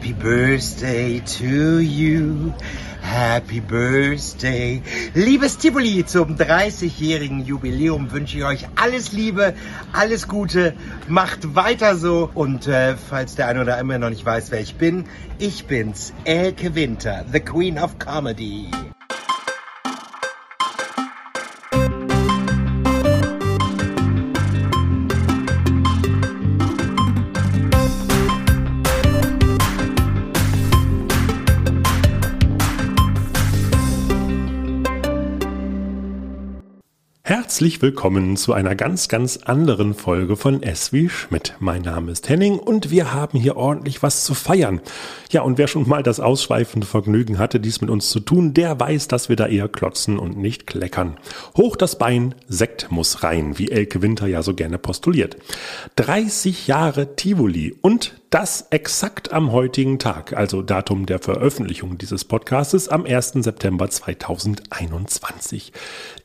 Happy Birthday to you. Happy Birthday. Liebes Tivoli, zum 30-jährigen Jubiläum wünsche ich euch alles Liebe, alles Gute. Macht weiter so. Und äh, falls der eine oder andere noch nicht weiß, wer ich bin, ich bin's, Elke Winter, the Queen of Comedy. Herzlich willkommen zu einer ganz, ganz anderen Folge von S wie Schmidt. Mein Name ist Henning und wir haben hier ordentlich was zu feiern. Ja, und wer schon mal das ausschweifende Vergnügen hatte, dies mit uns zu tun, der weiß, dass wir da eher klotzen und nicht kleckern. Hoch das Bein, Sekt muss rein, wie Elke Winter ja so gerne postuliert. 30 Jahre Tivoli und das exakt am heutigen Tag, also Datum der Veröffentlichung dieses Podcastes am 1. September 2021.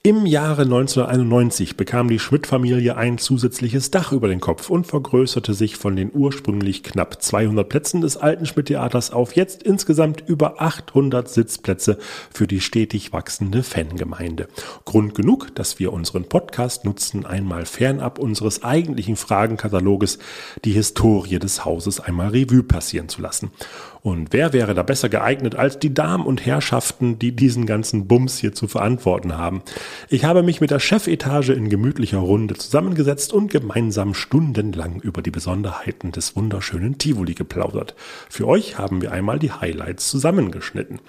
Im Jahre 1991 bekam die Schmidt-Familie ein zusätzliches Dach über den Kopf und vergrößerte sich von den ursprünglich knapp 200 Plätzen des alten Schmidt-Theaters auf jetzt insgesamt über 800 Sitzplätze für die stetig wachsende Fangemeinde. Grund genug, dass wir unseren Podcast nutzen, einmal fernab unseres eigentlichen Fragenkataloges die Historie des Hauses einmal Revue passieren zu lassen. Und wer wäre da besser geeignet als die Damen und Herrschaften, die diesen ganzen Bums hier zu verantworten haben? Ich habe mich mit der Chefetage in gemütlicher Runde zusammengesetzt und gemeinsam stundenlang über die Besonderheiten des wunderschönen Tivoli geplaudert. Für euch haben wir einmal die Highlights zusammengeschnitten.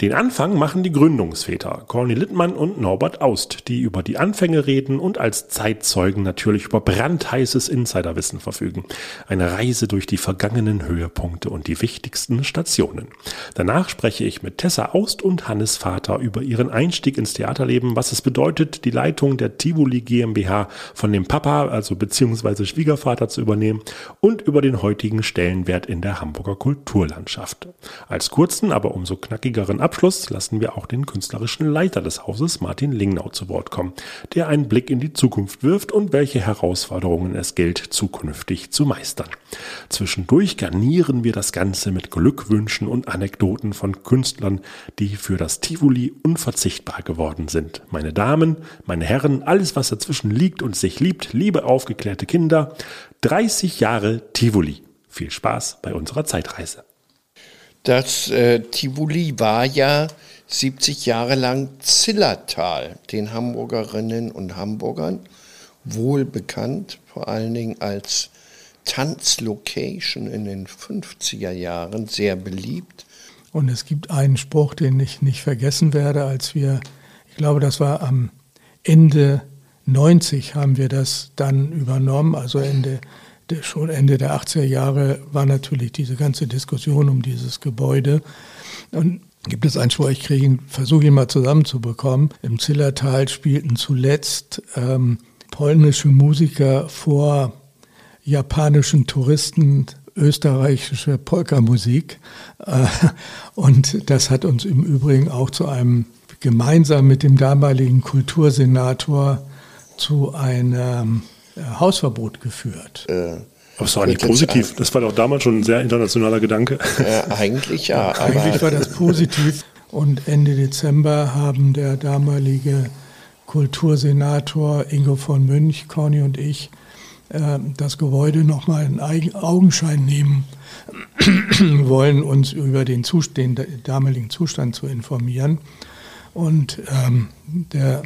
Den Anfang machen die Gründungsväter, Corny Littmann und Norbert Aust, die über die Anfänge reden und als Zeitzeugen natürlich über brandheißes Insiderwissen verfügen. Eine Reise durch die vergangenen Höhepunkte und die wichtigsten Stationen. Danach spreche ich mit Tessa Aust und Hannes Vater über ihren Einstieg ins Theaterleben, was es bedeutet, die Leitung der Tivoli GmbH von dem Papa, also beziehungsweise Schwiegervater zu übernehmen und über den heutigen Stellenwert in der Hamburger Kulturlandschaft. Als kurzen, aber umso knackigeren Abschluss lassen wir auch den künstlerischen Leiter des Hauses, Martin Lingnau, zu Wort kommen, der einen Blick in die Zukunft wirft und welche Herausforderungen es gilt, zukünftig zu meistern. Zwischendurch garnieren wir das Ganze mit Glückwünschen und Anekdoten von Künstlern, die für das Tivoli unverzichtbar geworden sind. Meine Damen, meine Herren, alles was dazwischen liegt und sich liebt, liebe aufgeklärte Kinder, 30 Jahre Tivoli. Viel Spaß bei unserer Zeitreise. Das äh, Tivoli war ja 70 Jahre lang Zillertal, den Hamburgerinnen und Hamburgern wohl bekannt, vor allen Dingen als Tanzlocation in den 50er Jahren sehr beliebt. Und es gibt einen Spruch, den ich nicht vergessen werde, als wir, ich glaube, das war am Ende 90 haben wir das dann übernommen, also Ende schon Ende der 80er Jahre war natürlich diese ganze Diskussion um dieses Gebäude. Und gibt es einen Spruch, ich kriege versuche ihn mal zusammenzubekommen. Im Zillertal spielten zuletzt ähm, polnische Musiker vor japanischen Touristen österreichische Polkamusik. Äh, und das hat uns im Übrigen auch zu einem, gemeinsam mit dem damaligen Kultursenator, zu einem äh, Hausverbot geführt. Äh, aber es war nicht positiv. Das war doch damals schon ein sehr internationaler Gedanke. Äh, eigentlich ja. eigentlich war das positiv. Und Ende Dezember haben der damalige Kultursenator Ingo von Münch, Corny und ich das Gebäude nochmal in Augenschein nehmen wollen, uns über den, den damaligen Zustand zu informieren. Und ähm, der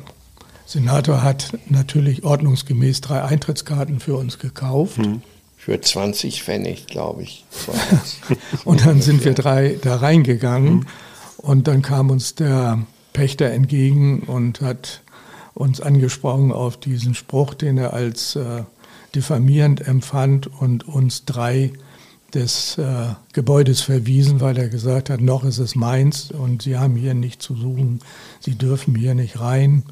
Senator hat natürlich ordnungsgemäß drei Eintrittskarten für uns gekauft. Hm. Für 20 Pfennig, glaube ich. und dann sind wir drei da reingegangen. Hm. Und dann kam uns der Pächter entgegen und hat uns angesprochen auf diesen Spruch, den er als äh, diffamierend empfand und uns drei des äh, Gebäudes verwiesen, weil er gesagt hat, noch ist es meins und Sie haben hier nicht zu suchen, Sie dürfen hier nicht rein.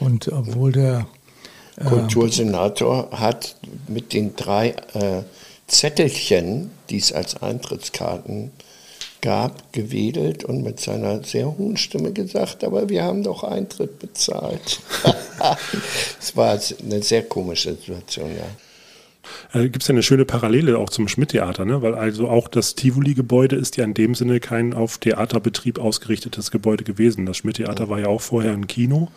Und obwohl der äh, Kultursenator hat mit den drei äh, Zettelchen, die es als Eintrittskarten gab, gewedelt und mit seiner sehr hohen Stimme gesagt, aber wir haben doch Eintritt bezahlt. Es war eine sehr komische Situation, ja. Äh, Gibt es ja eine schöne Parallele auch zum Schmidt-Theater, ne? weil also auch das Tivoli-Gebäude ist ja in dem Sinne kein auf Theaterbetrieb ausgerichtetes Gebäude gewesen. Das Schmidt-Theater war ja auch vorher ein Kino.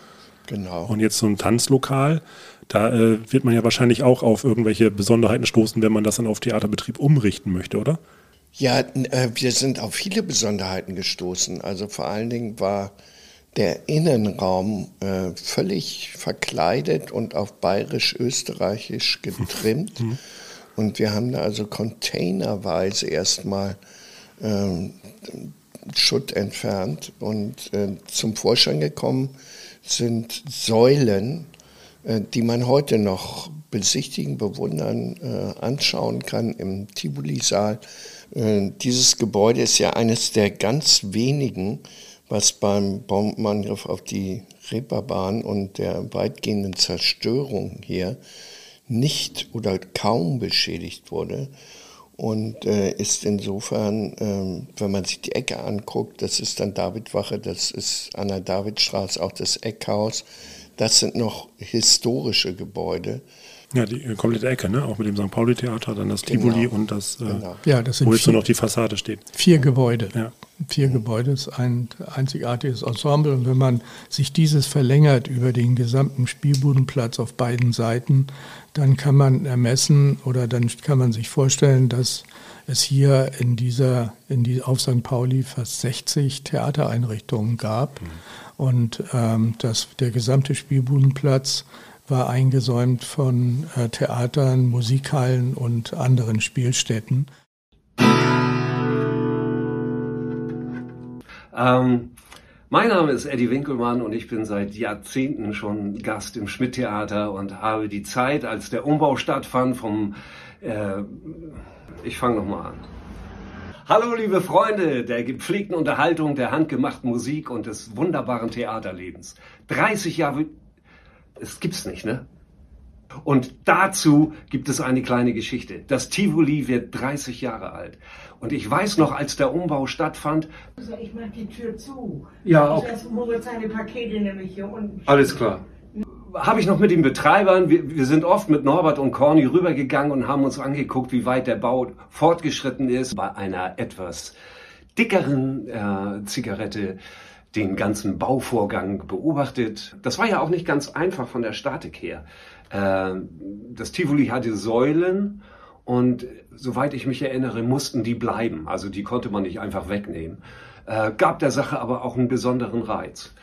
Genau. Und jetzt so ein Tanzlokal. Da äh, wird man ja wahrscheinlich auch auf irgendwelche Besonderheiten stoßen, wenn man das dann auf Theaterbetrieb umrichten möchte, oder? Ja, äh, wir sind auf viele Besonderheiten gestoßen. Also vor allen Dingen war der Innenraum äh, völlig verkleidet und auf bayerisch-österreichisch getrimmt. Mhm. und wir haben da also containerweise erstmal ähm, Schutt entfernt und äh, zum Vorschein gekommen sind Säulen, äh, die man heute noch besichtigen, bewundern, äh, anschauen kann im Tivoli-Saal. Äh, dieses Gebäude ist ja eines der ganz wenigen, was beim Bombenangriff auf die Reeperbahn und der weitgehenden Zerstörung hier nicht oder kaum beschädigt wurde und äh, ist insofern, äh, wenn man sich die Ecke anguckt, das ist dann Davidwache, das ist an der Davidstraße auch das Eckhaus, das sind noch historische Gebäude. Ja, die äh, komplette Ecke, ne? auch mit dem St. Pauli-Theater, dann das genau. Tivoli und das, äh, genau. ja, das sind wo jetzt nur noch die Fassade steht. Vier Gebäude. Ja. Vier Gebäude ist ein einzigartiges Ensemble. Und wenn man sich dieses verlängert über den gesamten Spielbudenplatz auf beiden Seiten, dann kann man ermessen oder dann kann man sich vorstellen, dass es hier in dieser, in die, auf St. Pauli fast 60 Theatereinrichtungen gab. Mhm. Und ähm, das, der gesamte Spielbudenplatz war eingesäumt von äh, Theatern, Musikhallen und anderen Spielstätten. Ähm, mein Name ist Eddie Winkelmann und ich bin seit Jahrzehnten schon Gast im Schmidt-Theater und habe die Zeit, als der Umbau stattfand, vom... Äh, ich fange nochmal an. Hallo liebe Freunde der gepflegten Unterhaltung, der handgemachten Musik und des wunderbaren Theaterlebens. 30 Jahre, es gibt's nicht, ne? Und dazu gibt es eine kleine Geschichte. Das Tivoli wird 30 Jahre alt. Und ich weiß noch, als der Umbau stattfand. Also ich mach die Tür zu. Ja, okay. Ich Moritz seine Pakete nämlich hier unten. Alles klar. Habe ich noch mit den Betreibern, wir, wir sind oft mit Norbert und Corny rübergegangen und haben uns angeguckt, wie weit der Bau fortgeschritten ist. Bei einer etwas dickeren äh, Zigarette den ganzen Bauvorgang beobachtet. Das war ja auch nicht ganz einfach von der Statik her. Äh, das Tivoli hatte Säulen und soweit ich mich erinnere, mussten die bleiben. Also die konnte man nicht einfach wegnehmen. Äh, gab der Sache aber auch einen besonderen Reiz.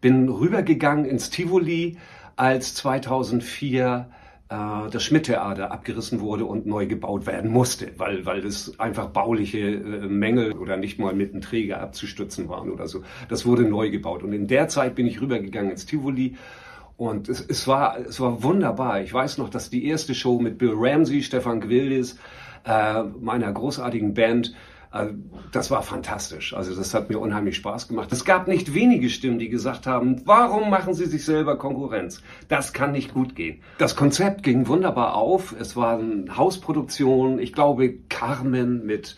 Bin rübergegangen ins Tivoli, als 2004 äh, das Schmidt-Theater abgerissen wurde und neu gebaut werden musste, weil, weil das einfach bauliche äh, Mängel oder nicht mal mit einem Träger abzustützen waren oder so. Das wurde neu gebaut. Und in der Zeit bin ich rübergegangen ins Tivoli und es, es, war, es war wunderbar. Ich weiß noch, dass die erste Show mit Bill Ramsey, Stefan Gwildis, äh, meiner großartigen Band, äh, das war fantastisch. Also das hat mir unheimlich Spaß gemacht. Es gab nicht wenige Stimmen, die gesagt haben, warum machen Sie sich selber Konkurrenz? Das kann nicht gut gehen. Das Konzept ging wunderbar auf. Es war eine Hausproduktion. Ich glaube, Carmen mit,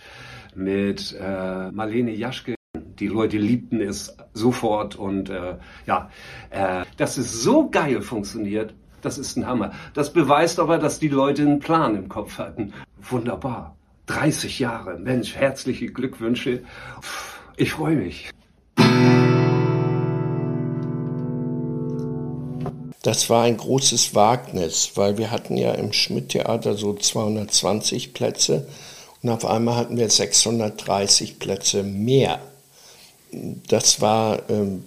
mit äh, Marlene Jaschke die Leute liebten es sofort und äh, ja, äh, dass es so geil funktioniert, das ist ein Hammer. Das beweist aber, dass die Leute einen Plan im Kopf hatten. Wunderbar. 30 Jahre. Mensch, herzliche Glückwünsche. Ich freue mich. Das war ein großes Wagnis, weil wir hatten ja im Schmidt-Theater so 220 Plätze und auf einmal hatten wir 630 Plätze mehr das war ähm,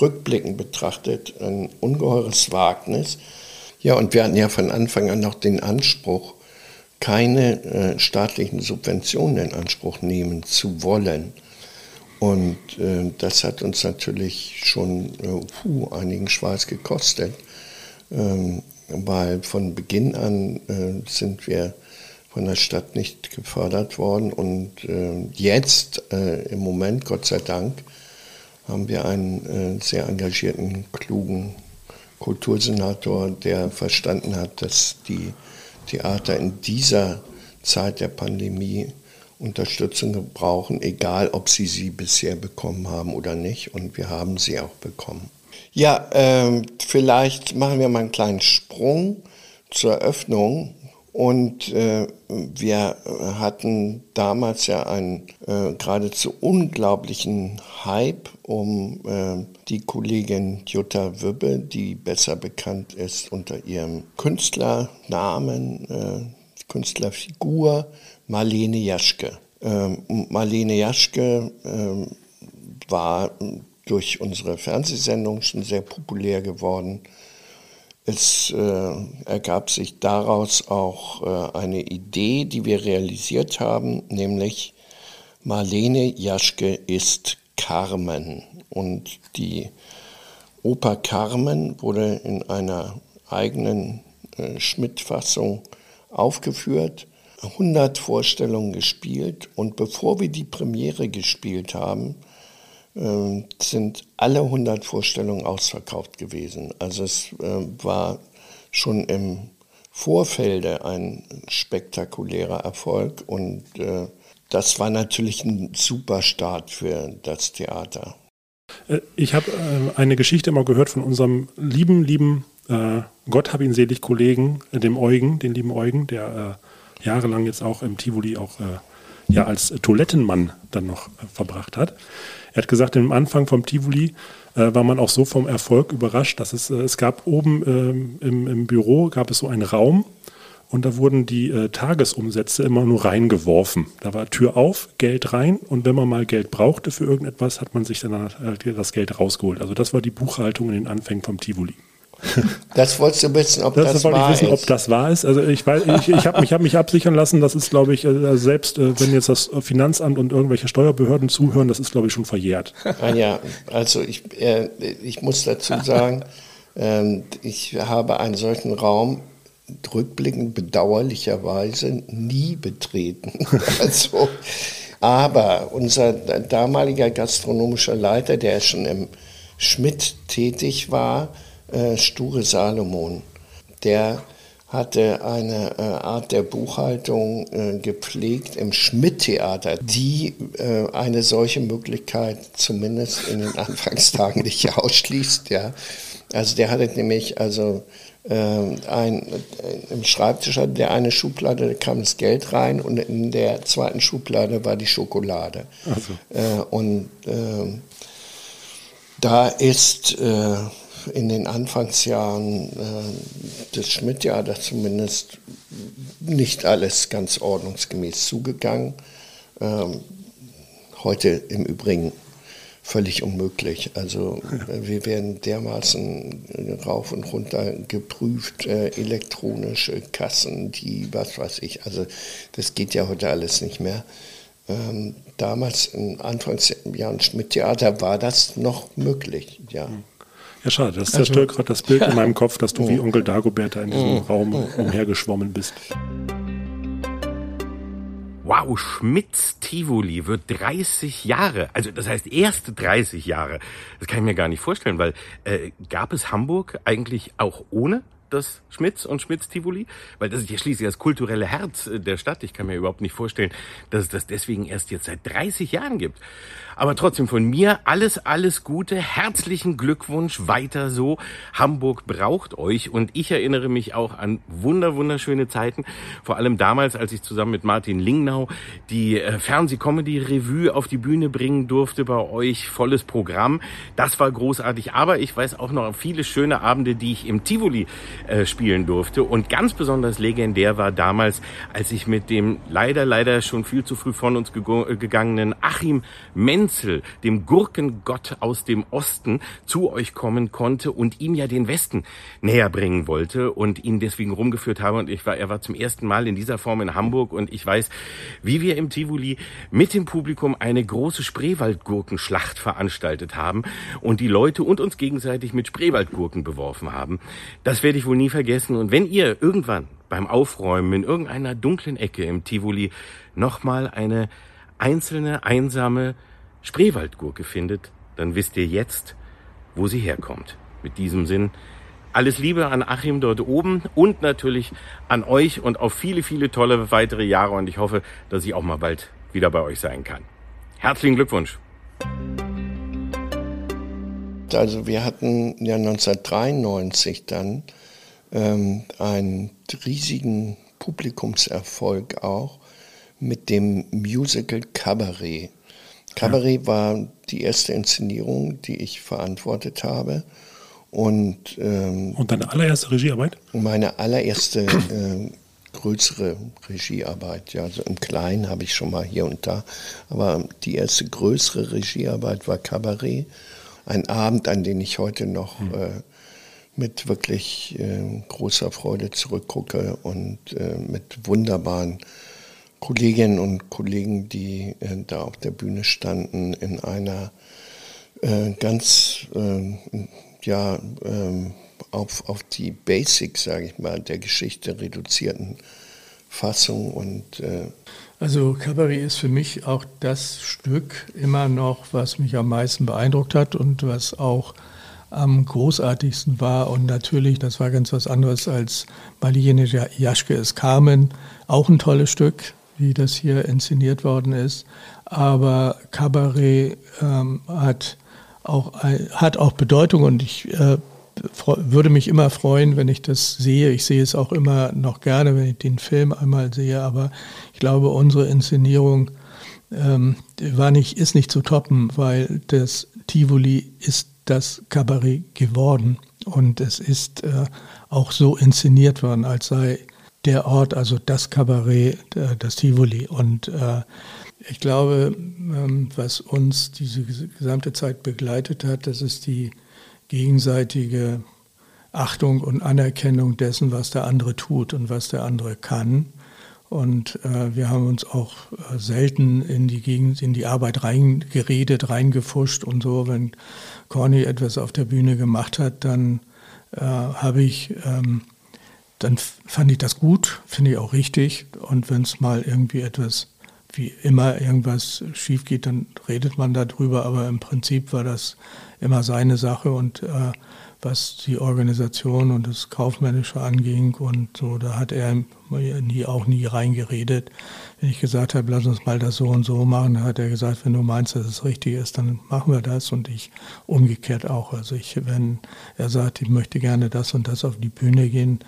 rückblickend betrachtet ein ungeheures Wagnis. Ja, und wir hatten ja von Anfang an noch den Anspruch, keine äh, staatlichen Subventionen in Anspruch nehmen zu wollen. Und äh, das hat uns natürlich schon äh, puh, einigen Schweiß gekostet, ähm, weil von Beginn an äh, sind wir von der Stadt nicht gefördert worden. Und äh, jetzt, äh, im Moment, Gott sei Dank, haben wir einen sehr engagierten, klugen Kultursenator, der verstanden hat, dass die Theater in dieser Zeit der Pandemie Unterstützung brauchen, egal ob sie sie bisher bekommen haben oder nicht. Und wir haben sie auch bekommen. Ja, ähm, vielleicht machen wir mal einen kleinen Sprung zur Eröffnung Und äh, wir hatten damals ja einen äh, geradezu unglaublichen Hype um äh, die Kollegin Jutta Wübbe, die besser bekannt ist unter ihrem Künstlernamen, äh, Künstlerfigur Marlene Jaschke. Ähm, Marlene Jaschke ähm, war durch unsere Fernsehsendung schon sehr populär geworden. Es äh, ergab sich daraus auch äh, eine Idee, die wir realisiert haben, nämlich Marlene Jaschke ist Carmen. Und die Oper Carmen wurde in einer eigenen äh, Schmidt-Fassung aufgeführt, 100 Vorstellungen gespielt und bevor wir die Premiere gespielt haben, äh, sind alle 100 Vorstellungen ausverkauft gewesen. Also es äh, war schon im Vorfelde ein spektakulärer Erfolg und äh, das war natürlich ein super Start für das Theater. Äh, ich habe äh, eine Geschichte immer gehört von unserem lieben, lieben, Gott hab ihn selig Kollegen, dem Eugen, den lieben Eugen, der jahrelang jetzt auch im Tivoli auch ja, als Toilettenmann dann noch verbracht hat. Er hat gesagt, im Anfang vom Tivoli äh, war man auch so vom Erfolg überrascht, dass es, äh, es gab oben äh, im, im, Büro gab es so einen Raum und da wurden die äh, Tagesumsätze immer nur reingeworfen. Da war Tür auf, Geld rein und wenn man mal Geld brauchte für irgendetwas, hat man sich dann äh, das Geld rausgeholt. Also das war die Buchhaltung in den Anfängen vom Tivoli. Das wolltest du wissen, ob das, das wollte wahr ich wissen, ist. ob das wahr ist. Also ich weiß, ich, ich habe mich, hab mich absichern lassen, das ist, glaube ich, äh, selbst äh, wenn jetzt das Finanzamt und irgendwelche Steuerbehörden zuhören, das ist, glaube ich, schon verjährt. Ah, ja, also ich, äh, ich muss dazu sagen, äh, ich habe einen solchen Raum rückblickend bedauerlicherweise nie betreten. also, aber unser damaliger gastronomischer Leiter, der schon im Schmidt tätig war, äh, Sture Salomon. Der hatte eine äh, Art der Buchhaltung äh, gepflegt im Schmidt-Theater, die äh, eine solche Möglichkeit zumindest in den Anfangstagen nicht ausschließt. Ja. Also der hatte nämlich also äh, ein, äh, im Schreibtisch hatte der eine Schublade, da kam das Geld rein und in der zweiten Schublade war die Schokolade. Also. und da ist in den Anfangsjahren äh, des Schmidt-Jahres zumindest nicht alles ganz ordnungsgemäß zugegangen. Ähm, heute im Übrigen völlig unmöglich. Also äh, wir werden dermaßen rauf und runter geprüft, äh, elektronische Kassen, die was weiß ich. Also das geht ja heute alles nicht mehr. Ähm, damals in Anfangsjahren Schmidt-Theater war das noch möglich, ja. Mhm. Ja, schade. Das zerstört also, gerade das Bild ja. in meinem Kopf, dass du wie Onkel Dagobert da in diesem Raum umhergeschwommen bist. Wow, Schmitz Tivoli wird 30 Jahre. Also das heißt erste 30 Jahre. Das kann ich mir gar nicht vorstellen, weil äh, gab es Hamburg eigentlich auch ohne das Schmitz und Schmitz Tivoli? Weil das ist ja schließlich das kulturelle Herz äh, der Stadt. Ich kann mir überhaupt nicht vorstellen, dass es das deswegen erst jetzt seit 30 Jahren gibt. Aber trotzdem von mir alles, alles Gute. Herzlichen Glückwunsch. Weiter so. Hamburg braucht euch. Und ich erinnere mich auch an wunder, wunderschöne Zeiten. Vor allem damals, als ich zusammen mit Martin Lingnau die äh, Fernseh-Comedy-Revue auf die Bühne bringen durfte bei euch. Volles Programm. Das war großartig. Aber ich weiß auch noch viele schöne Abende, die ich im Tivoli äh, spielen durfte. Und ganz besonders legendär war damals, als ich mit dem leider, leider schon viel zu früh von uns gegangenen Achim Menz Wenzel, dem Gurkengott aus dem Osten, zu euch kommen konnte und ihm ja den Westen näher bringen wollte und ihn deswegen rumgeführt habe. Und ich war, er war zum ersten Mal in dieser Form in Hamburg und ich weiß, wie wir im Tivoli mit dem Publikum eine große Spreewaldgurkenschlacht veranstaltet haben und die Leute und uns gegenseitig mit Spreewaldgurken beworfen haben. Das werde ich wohl nie vergessen. Und wenn ihr irgendwann beim Aufräumen in irgendeiner dunklen Ecke im Tivoli nochmal eine einzelne, einsame Spreewaldgurke findet, dann wisst ihr jetzt, wo sie herkommt. Mit diesem Sinn, alles Liebe an Achim dort oben und natürlich an euch und auf viele, viele tolle weitere Jahre und ich hoffe, dass ich auch mal bald wieder bei euch sein kann. Herzlichen Glückwunsch. Also wir hatten ja 1993 dann ähm, einen riesigen Publikumserfolg auch mit dem Musical Cabaret. Cabaret ja. war die erste Inszenierung, die ich verantwortet habe. Und, ähm, und deine allererste Regiearbeit? Meine allererste äh, größere Regiearbeit. Ja, also im Kleinen habe ich schon mal hier und da. Aber die erste größere Regiearbeit war Cabaret. Ein Abend, an den ich heute noch mhm. äh, mit wirklich äh, großer Freude zurückgucke und äh, mit wunderbaren Kolleginnen und Kollegen, die äh, da auf der Bühne standen, in einer äh, ganz, äh, ja, ähm, auf, auf die Basics, sage ich mal, der Geschichte reduzierten Fassung und äh also Cabaret ist für mich auch das Stück immer noch, was mich am meisten beeindruckt hat und was auch am großartigsten war. Und natürlich, das war ganz was anderes als Marlene Jaschke ist Carmen, auch ein tolles Stück, wie das hier inszeniert worden ist. Aber Cabaret ähm, hat, auch, hat auch Bedeutung und ich äh, würde mich immer freuen, wenn ich das sehe. Ich sehe es auch immer noch gerne, wenn ich den Film einmal sehe, aber ich glaube, unsere Inszenierung ähm, war nicht, ist nicht zu toppen, weil das Tivoli ist das Kabarett geworden und es ist äh, auch so inszeniert worden, als sei der Ort, also das Kabarett, äh, das Tivoli. Und äh, ich glaube, ähm, was uns diese gesamte Zeit begleitet hat, das ist die gegenseitige Achtung und Anerkennung dessen, was der andere tut und was der andere kann. Und äh, wir haben uns auch äh, selten in die Gegend, in die Arbeit reingeredet, reingefuscht und so. Wenn Corny etwas auf der Bühne gemacht hat, dann äh, habe ich, ähm, dann fand ich das gut, finde ich auch richtig. Und wenn es mal irgendwie etwas wie immer irgendwas schief geht, dann redet man darüber. Aber im Prinzip war das immer seine Sache und äh, was die Organisation und das Kaufmännische anging und so, da hat er nie, auch nie reingeredet. Wenn ich gesagt habe, lass uns mal das so und so machen, hat er gesagt, wenn du meinst, dass es richtig ist, dann machen wir das und ich umgekehrt auch. Also ich, wenn er sagt, ich möchte gerne das und das auf die Bühne gehen,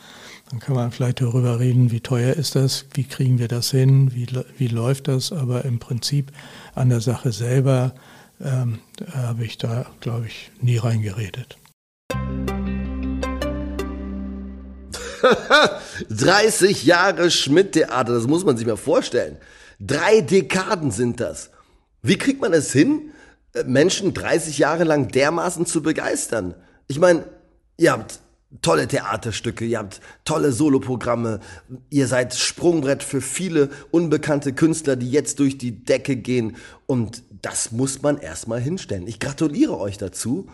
dann kann man vielleicht darüber reden, wie teuer ist das, wie kriegen wir das hin, wie, wie läuft das, aber im Prinzip an der Sache selber ähm, habe ich da, glaube ich, nie reingeredet. 30 Jahre Schmidt-Theater, das muss man sich mal vorstellen. Drei Dekaden sind das. Wie kriegt man es hin, äh, Menschen 30 Jahre lang dermaßen zu begeistern? Ich meine, ihr habt tolle Theaterstücke, ihr habt tolle Soloprogramme, ihr seid Sprungbrett für viele unbekannte Künstler, die jetzt durch die Decke gehen und das muss man erstmal hinstellen. Ich gratuliere euch dazu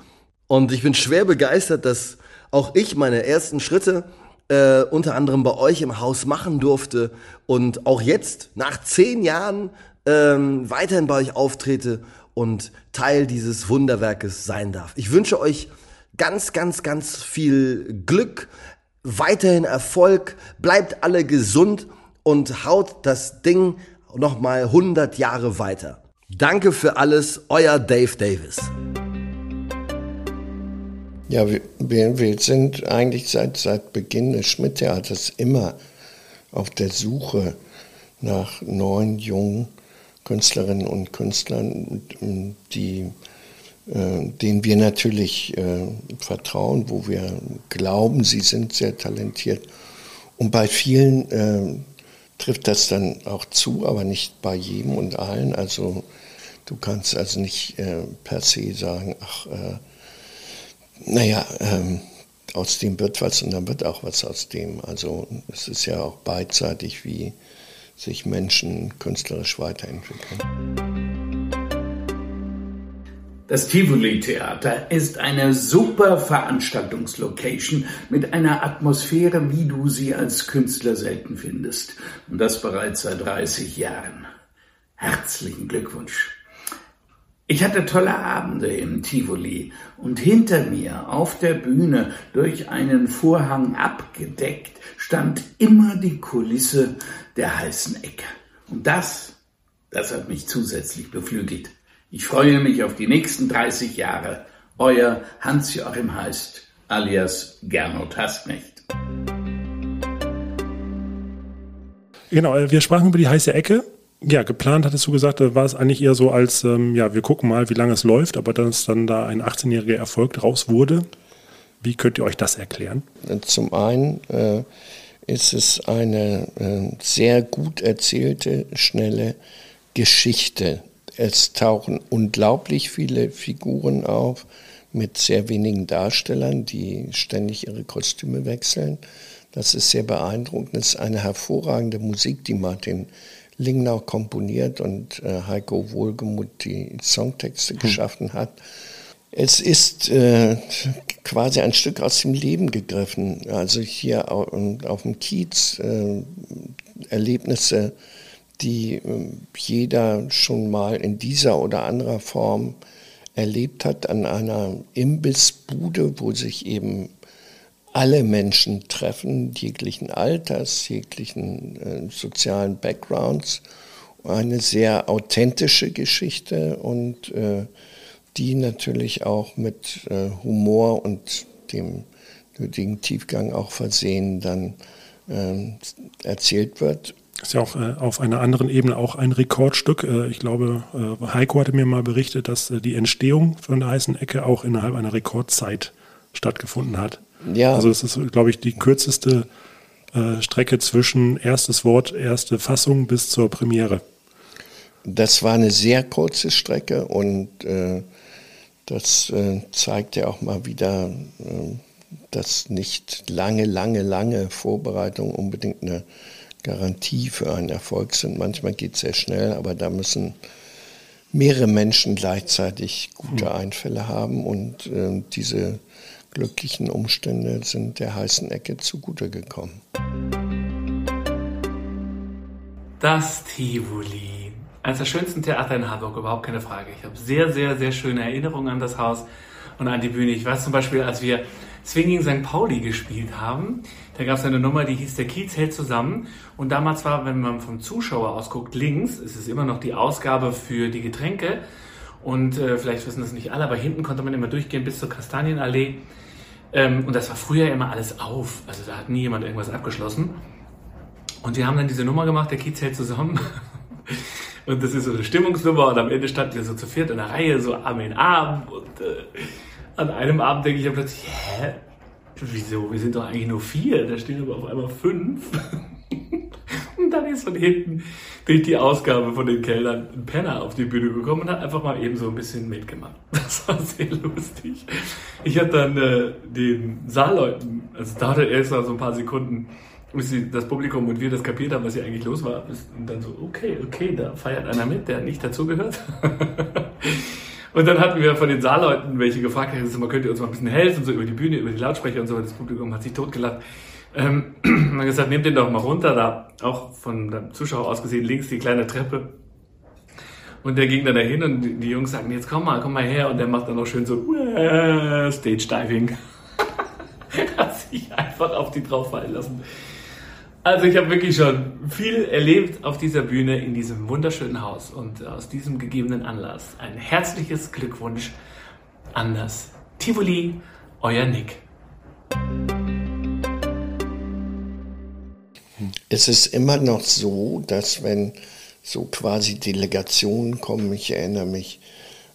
und ich bin schwer begeistert, dass auch ich meine ersten Schritte äh, unter anderem bei euch im Haus machen durfte und auch jetzt nach zehn Jahren ähm, weiterhin bei euch auftrete und Teil dieses Wunderwerkes sein darf. Ich wünsche euch ganz, ganz, ganz viel Glück, weiterhin Erfolg, bleibt alle gesund und haut das Ding nochmal 100 Jahre weiter. Danke für alles, euer Dave Davis. Ja, wir, wir sind eigentlich seit, seit Beginn des Schmidt-Theaters immer auf der Suche nach neuen, jungen Künstlerinnen und Künstlern, die äh, denen wir natürlich äh, vertrauen, wo wir glauben, sie sind sehr talentiert. Und bei vielen äh, trifft das dann auch zu, aber nicht bei jedem und allen. Also du kannst also nicht äh, per se sagen, ach, äh, naja, ähm, aus dem wird was und dann wird auch was aus dem. Also es ist ja auch beidseitig, wie sich Menschen künstlerisch weiterentwickeln. Das Tivoli Theater ist eine super Veranstaltungslocation mit einer Atmosphäre, wie du sie als Künstler selten findest. Und das bereits seit 30 Jahren. Herzlichen Glückwunsch. Ich hatte tolle Abende im Tivoli und hinter mir auf der Bühne durch einen Vorhang abgedeckt stand immer die Kulisse der heißen Ecke. Und das, das hat mich zusätzlich beflügelt. Ich freue mich auf die nächsten 30 Jahre. Euer Hans-Joachim Heist, alias Gernot Hastknecht. Genau, äh, wir sprachen über die heiße Ecke. Ja, geplant hattest du gesagt, war es eigentlich eher so als, ähm, ja, wir gucken mal, wie lange es läuft, aber dass dann da ein 18-jähriger Erfolg draus wurde. Wie könnt ihr euch das erklären? Zum einen äh, ist es eine äh, sehr gut erzählte, schnelle Geschichte. Es tauchen unglaublich viele Figuren auf mit sehr wenigen Darstellern, die ständig ihre Kostüme wechseln. Das ist sehr beeindruckend. Es ist eine hervorragende Musik, die Martin Lingnau komponiert und äh, Heiko Wohlgemuth die Songtexte hm. geschaffen hat. Es ist äh, quasi ein Stück aus dem Leben gegriffen. Also hier auf, auf dem Kiez äh, Erlebnisse, die äh, jeder schon mal in dieser oder anderer Form erlebt hat, an einer Imbissbude, wo sich eben alle Menschen treffen, jeglichen Alters, jeglichen äh, sozialen Backgrounds. Eine sehr authentische Geschichte und äh, die natürlich auch mit äh, Humor und dem nötigen Tiefgang auch versehen dann äh, erzählt wird. Ist ja auch äh, auf einer anderen Ebene auch ein Rekordstück. Äh, ich glaube, äh, Heiko hatte mir mal berichtet, dass äh, die Entstehung von der heißen Ecke auch innerhalb einer Rekordzeit stattgefunden hat. Ja. Also es ist, glaube ich, die kürzeste äh, Strecke zwischen erstes Wort, erste Fassung bis zur Premiere. Das war eine sehr kurze Strecke und äh, das zeigt ja auch mal wieder, dass nicht lange, lange, lange Vorbereitungen unbedingt eine Garantie für einen Erfolg sind. Manchmal geht es sehr schnell, aber da müssen mehrere Menschen gleichzeitig gute hm. Einfälle haben und äh, diese glücklichen Umstände sind der heißen Ecke zugute gekommen. Das Tivoli eines der schönsten Theater in Hamburg, überhaupt keine Frage. Ich habe sehr, sehr, sehr schöne Erinnerungen an das Haus und an die Bühne. Ich weiß zum Beispiel, als wir Swinging St. Pauli gespielt haben, da gab es eine Nummer, die hieß Der Kiez hält zusammen. Und damals war, wenn man vom Zuschauer ausguckt, links ist es immer noch die Ausgabe für die Getränke. Und äh, vielleicht wissen das nicht alle, aber hinten konnte man immer durchgehen bis zur Kastanienallee. Ähm, und das war früher immer alles auf. Also da hat nie jemand irgendwas abgeschlossen. Und wir haben dann diese Nummer gemacht, der Kiez hält zusammen. Und das ist so eine Stimmungsnummer und am Ende standen wir so zu viert in der Reihe, so Arm in Arm. Und äh, an einem Abend denke ich dann plötzlich, hä? Wieso? Wir sind doch eigentlich nur vier, da stehen aber auf einmal fünf. und dann ist von hinten durch die Ausgabe von den Kellnern ein Penner auf die Bühne gekommen und hat einfach mal eben so ein bisschen mitgemacht. Das war sehr lustig. Ich habe dann äh, den Saalleuten, also dauerte erst mal so ein paar Sekunden, bis das Publikum und wir das kapiert haben, was hier eigentlich los war. Und dann so, okay, okay, da feiert einer mit, der nicht dazugehört. und dann hatten wir von den Saalleuten welche gefragt, man könnt ihr uns mal ein bisschen helfen, so über die Bühne, über die Lautsprecher und so. Das Publikum hat sich totgelacht. Ähm, man gesagt, nehmt den doch mal runter, da auch von dem Zuschauer aus gesehen links die kleine Treppe. Und der ging dann dahin und die Jungs sagten, jetzt komm mal, komm mal her. Und der macht dann noch schön so Stage Diving. hat sich einfach auf die drauf fallen lassen. Also ich habe wirklich schon viel erlebt auf dieser Bühne in diesem wunderschönen Haus und aus diesem gegebenen Anlass ein herzliches Glückwunsch an das Tivoli, euer Nick. Es ist immer noch so, dass wenn so quasi Delegationen kommen, ich erinnere mich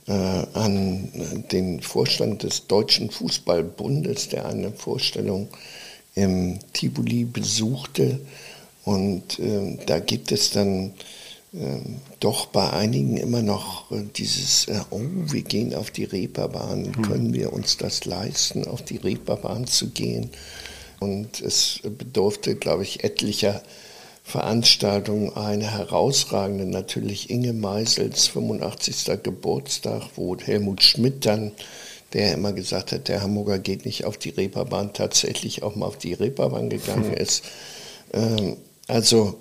äh, an den Vorstand des Deutschen Fußballbundes, der eine Vorstellung im Tivoli besuchte. Und äh, da gibt es dann äh, doch bei einigen immer noch äh, dieses, äh, oh, wir gehen auf die Reeperbahn, hm. können wir uns das leisten, auf die Reeperbahn zu gehen? Und es bedurfte, glaube ich, etlicher Veranstaltungen. Eine herausragende natürlich Inge Meisels 85. Geburtstag, wo Helmut Schmidt dann der immer gesagt hat, der Hamburger geht nicht auf die Reeperbahn, tatsächlich auch mal auf die Reeperbahn gegangen ist. Ähm, also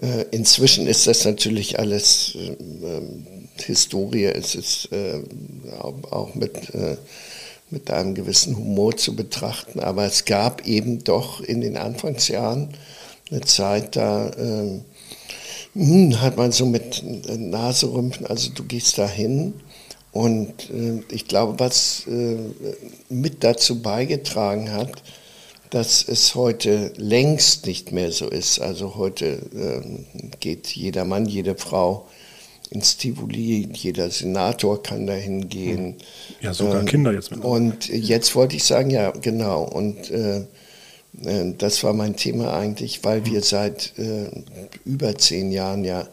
äh, inzwischen ist das natürlich alles äh, Historie, es ist äh, auch mit, äh, mit einem gewissen Humor zu betrachten, aber es gab eben doch in den Anfangsjahren eine Zeit, da ähm, hm, hat man so mit Naserümpfen, also du gehst da hin und äh, ich glaube, was äh, mit dazu beigetragen hat, dass es heute längst nicht mehr so ist. Also heute ähm, geht jeder Mann, jede Frau ins Tivoli, jeder Senator kann dahin gehen. Ja, sogar ähm, Kinder jetzt mit. Und jetzt wollte ich sagen, ja, genau. Und äh, äh, das war mein Thema eigentlich, weil wir seit äh, über zehn Jahren ja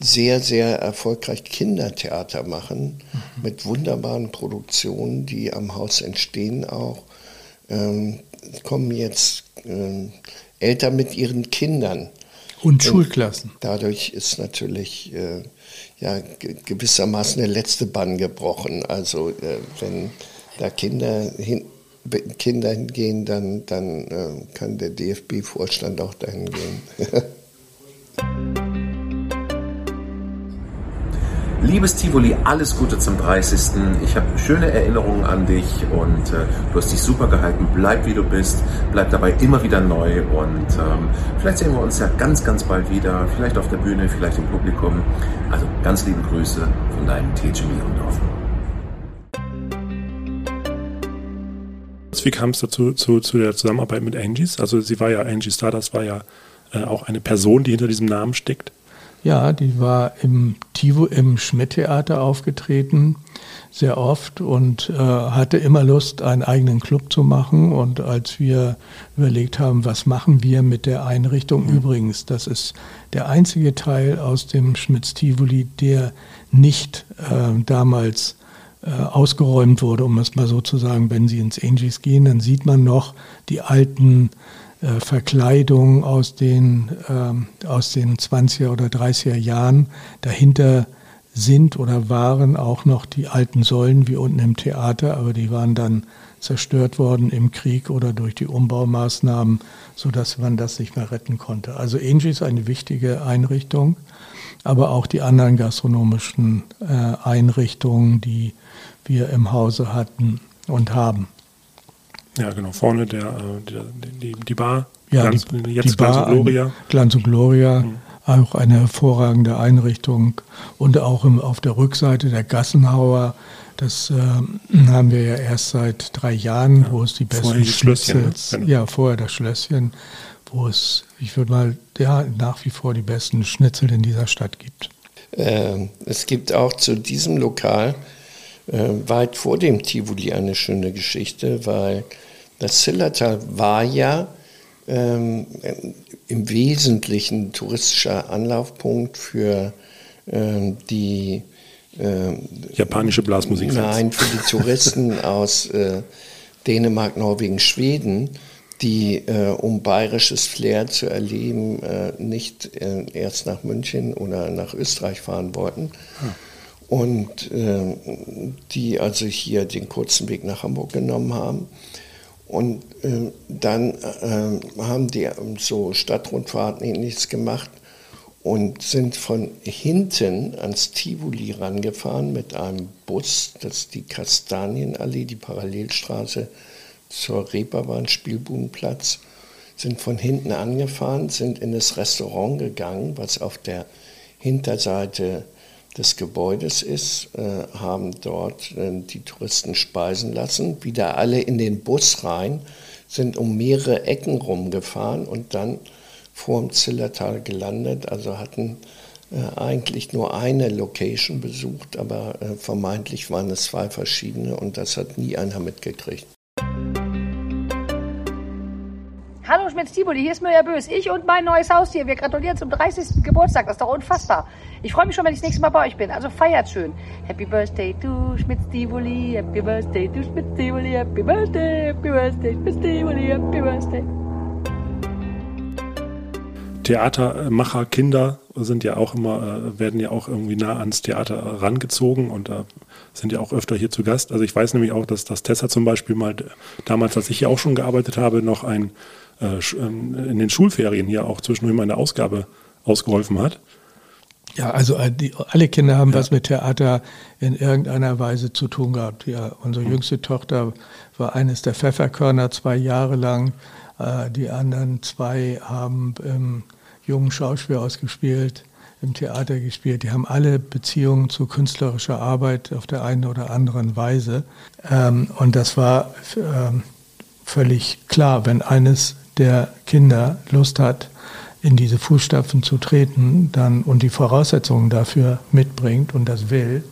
sehr, sehr erfolgreich Kindertheater machen, mhm. mit wunderbaren Produktionen, die am Haus entstehen auch. Ähm, kommen jetzt äh, Eltern mit ihren Kindern. Und, Und Schulklassen. Dadurch ist natürlich äh, ja, gewissermaßen der letzte Bann gebrochen. Also äh, wenn da Kinder, hin, Kinder hingehen, dann, dann äh, kann der DFB-Vorstand auch dahin gehen. Liebes Tivoli, alles Gute zum 30. Ich habe schöne Erinnerungen an dich und äh, du hast dich super gehalten. Bleib wie du bist, bleib dabei immer wieder neu und ähm, vielleicht sehen wir uns ja ganz, ganz bald wieder. Vielleicht auf der Bühne, vielleicht im Publikum. Also ganz liebe Grüße von deinem TG Mierendorf. Wie kam es dazu zu, zu der Zusammenarbeit mit Angies? Also sie war ja, Angie Stardust war ja äh, auch eine Person, die hinter diesem Namen steckt. Ja, die war im Tivo, im Schmidt-Theater aufgetreten, sehr oft und äh, hatte immer Lust, einen eigenen Club zu machen. Und als wir überlegt haben, was machen wir mit der Einrichtung, mhm. übrigens, das ist der einzige Teil aus dem Schmitz-Tivoli, der nicht äh, damals äh, ausgeräumt wurde, um es mal so zu sagen. Wenn Sie ins Angies gehen, dann sieht man noch die alten äh, Verkleidung aus den, ähm, aus den 20er oder 30er Jahren. Dahinter sind oder waren auch noch die alten Säulen wie unten im Theater, aber die waren dann zerstört worden im Krieg oder durch die Umbaumaßnahmen, sodass man das nicht mehr retten konnte. Also Angie ist eine wichtige Einrichtung, aber auch die anderen gastronomischen äh, Einrichtungen, die wir im Hause hatten und haben. Ja, genau. Vorne der, äh, der die, die Bar. Ja, Glanz, die, jetzt die Glanz Bar, und Gloria. Glanz und Gloria. Mhm. Auch eine hervorragende Einrichtung. Und auch im, auf der Rückseite der Gassenhauer. Das äh, haben wir ja erst seit drei Jahren, ja, wo es die besten Schlösschen. Ne? Genau. Ja, vorher das Schlösschen, wo es, ich würde mal, ja, nach wie vor die besten Schnitzel in dieser Stadt gibt. Äh, es gibt auch zu diesem Lokal äh, weit vor dem Tivoli eine schöne Geschichte, weil das Zillertal war ja ähm, im Wesentlichen touristischer Anlaufpunkt für ähm, die ähm, japanische Blasmusik. Nein, für die Touristen aus äh, Dänemark, Norwegen, Schweden, die, äh, um bayerisches Flair zu erleben, äh, nicht äh, erst nach München oder nach Österreich fahren wollten. Hm und äh, die also hier den kurzen Weg nach Hamburg genommen haben. Und äh, dann äh, haben die so Stadtrundfahrten ähnliches gemacht und sind von hinten ans Tivoli rangefahren mit einem Bus, das ist die Kastanienallee, die Parallelstraße zur Reeperbahn Spielbudenplatz, sind von hinten angefahren, sind in das Restaurant gegangen, was auf der Hinterseite des Gebäudes ist, äh, haben dort äh, die Touristen speisen lassen, wieder alle in den Bus rein, sind um mehrere Ecken rumgefahren und dann vor dem Zillertal gelandet, also hatten äh, eigentlich nur eine Location besucht, aber äh, vermeintlich waren es zwei verschiedene und das hat nie einer mitgekriegt. Hallo Schmitz Tiboli, hier ist Mirja Bös. Ich und mein neues Haustier. Wir gratulieren zum 30. Geburtstag. Das ist doch unfassbar. Ich freue mich schon, wenn ich das nächste Mal bei euch bin. Also feiert schön. Happy Birthday to Schmitz Tivoli. Happy Birthday to Schmitz Tivoli. Happy Birthday, Happy Birthday, Schmitz Tivoli. Happy Birthday. Theatermacher, Kinder sind ja auch immer, äh, werden ja auch irgendwie nah ans Theater rangezogen und äh, sind ja auch öfter hier zu Gast. Also ich weiß nämlich auch, dass das Tessa zum Beispiel mal damals, als ich hier auch schon gearbeitet habe, noch ein äh, ähm, in den Schulferien hier auch zwischendurch mal eine Ausgabe ausgeholfen hat. Ja, also äh, die, alle Kinder haben ja. was mit Theater in irgendeiner Weise zu tun gehabt. Ja, unsere mhm. jüngste Tochter war eines der Pfefferkörner zwei Jahre lang. Äh, die anderen zwei haben im jungen Schauspielhaus gespielt, im Theater gespielt. Die haben alle Beziehungen zu künstlerischer Arbeit auf der einen oder anderen Weise. Ähm, und das war ähm, völlig klar, wenn eines der Kinder Lust hat, in diese Fußstapfen zu treten dann, und die Voraussetzungen dafür mitbringt und das will,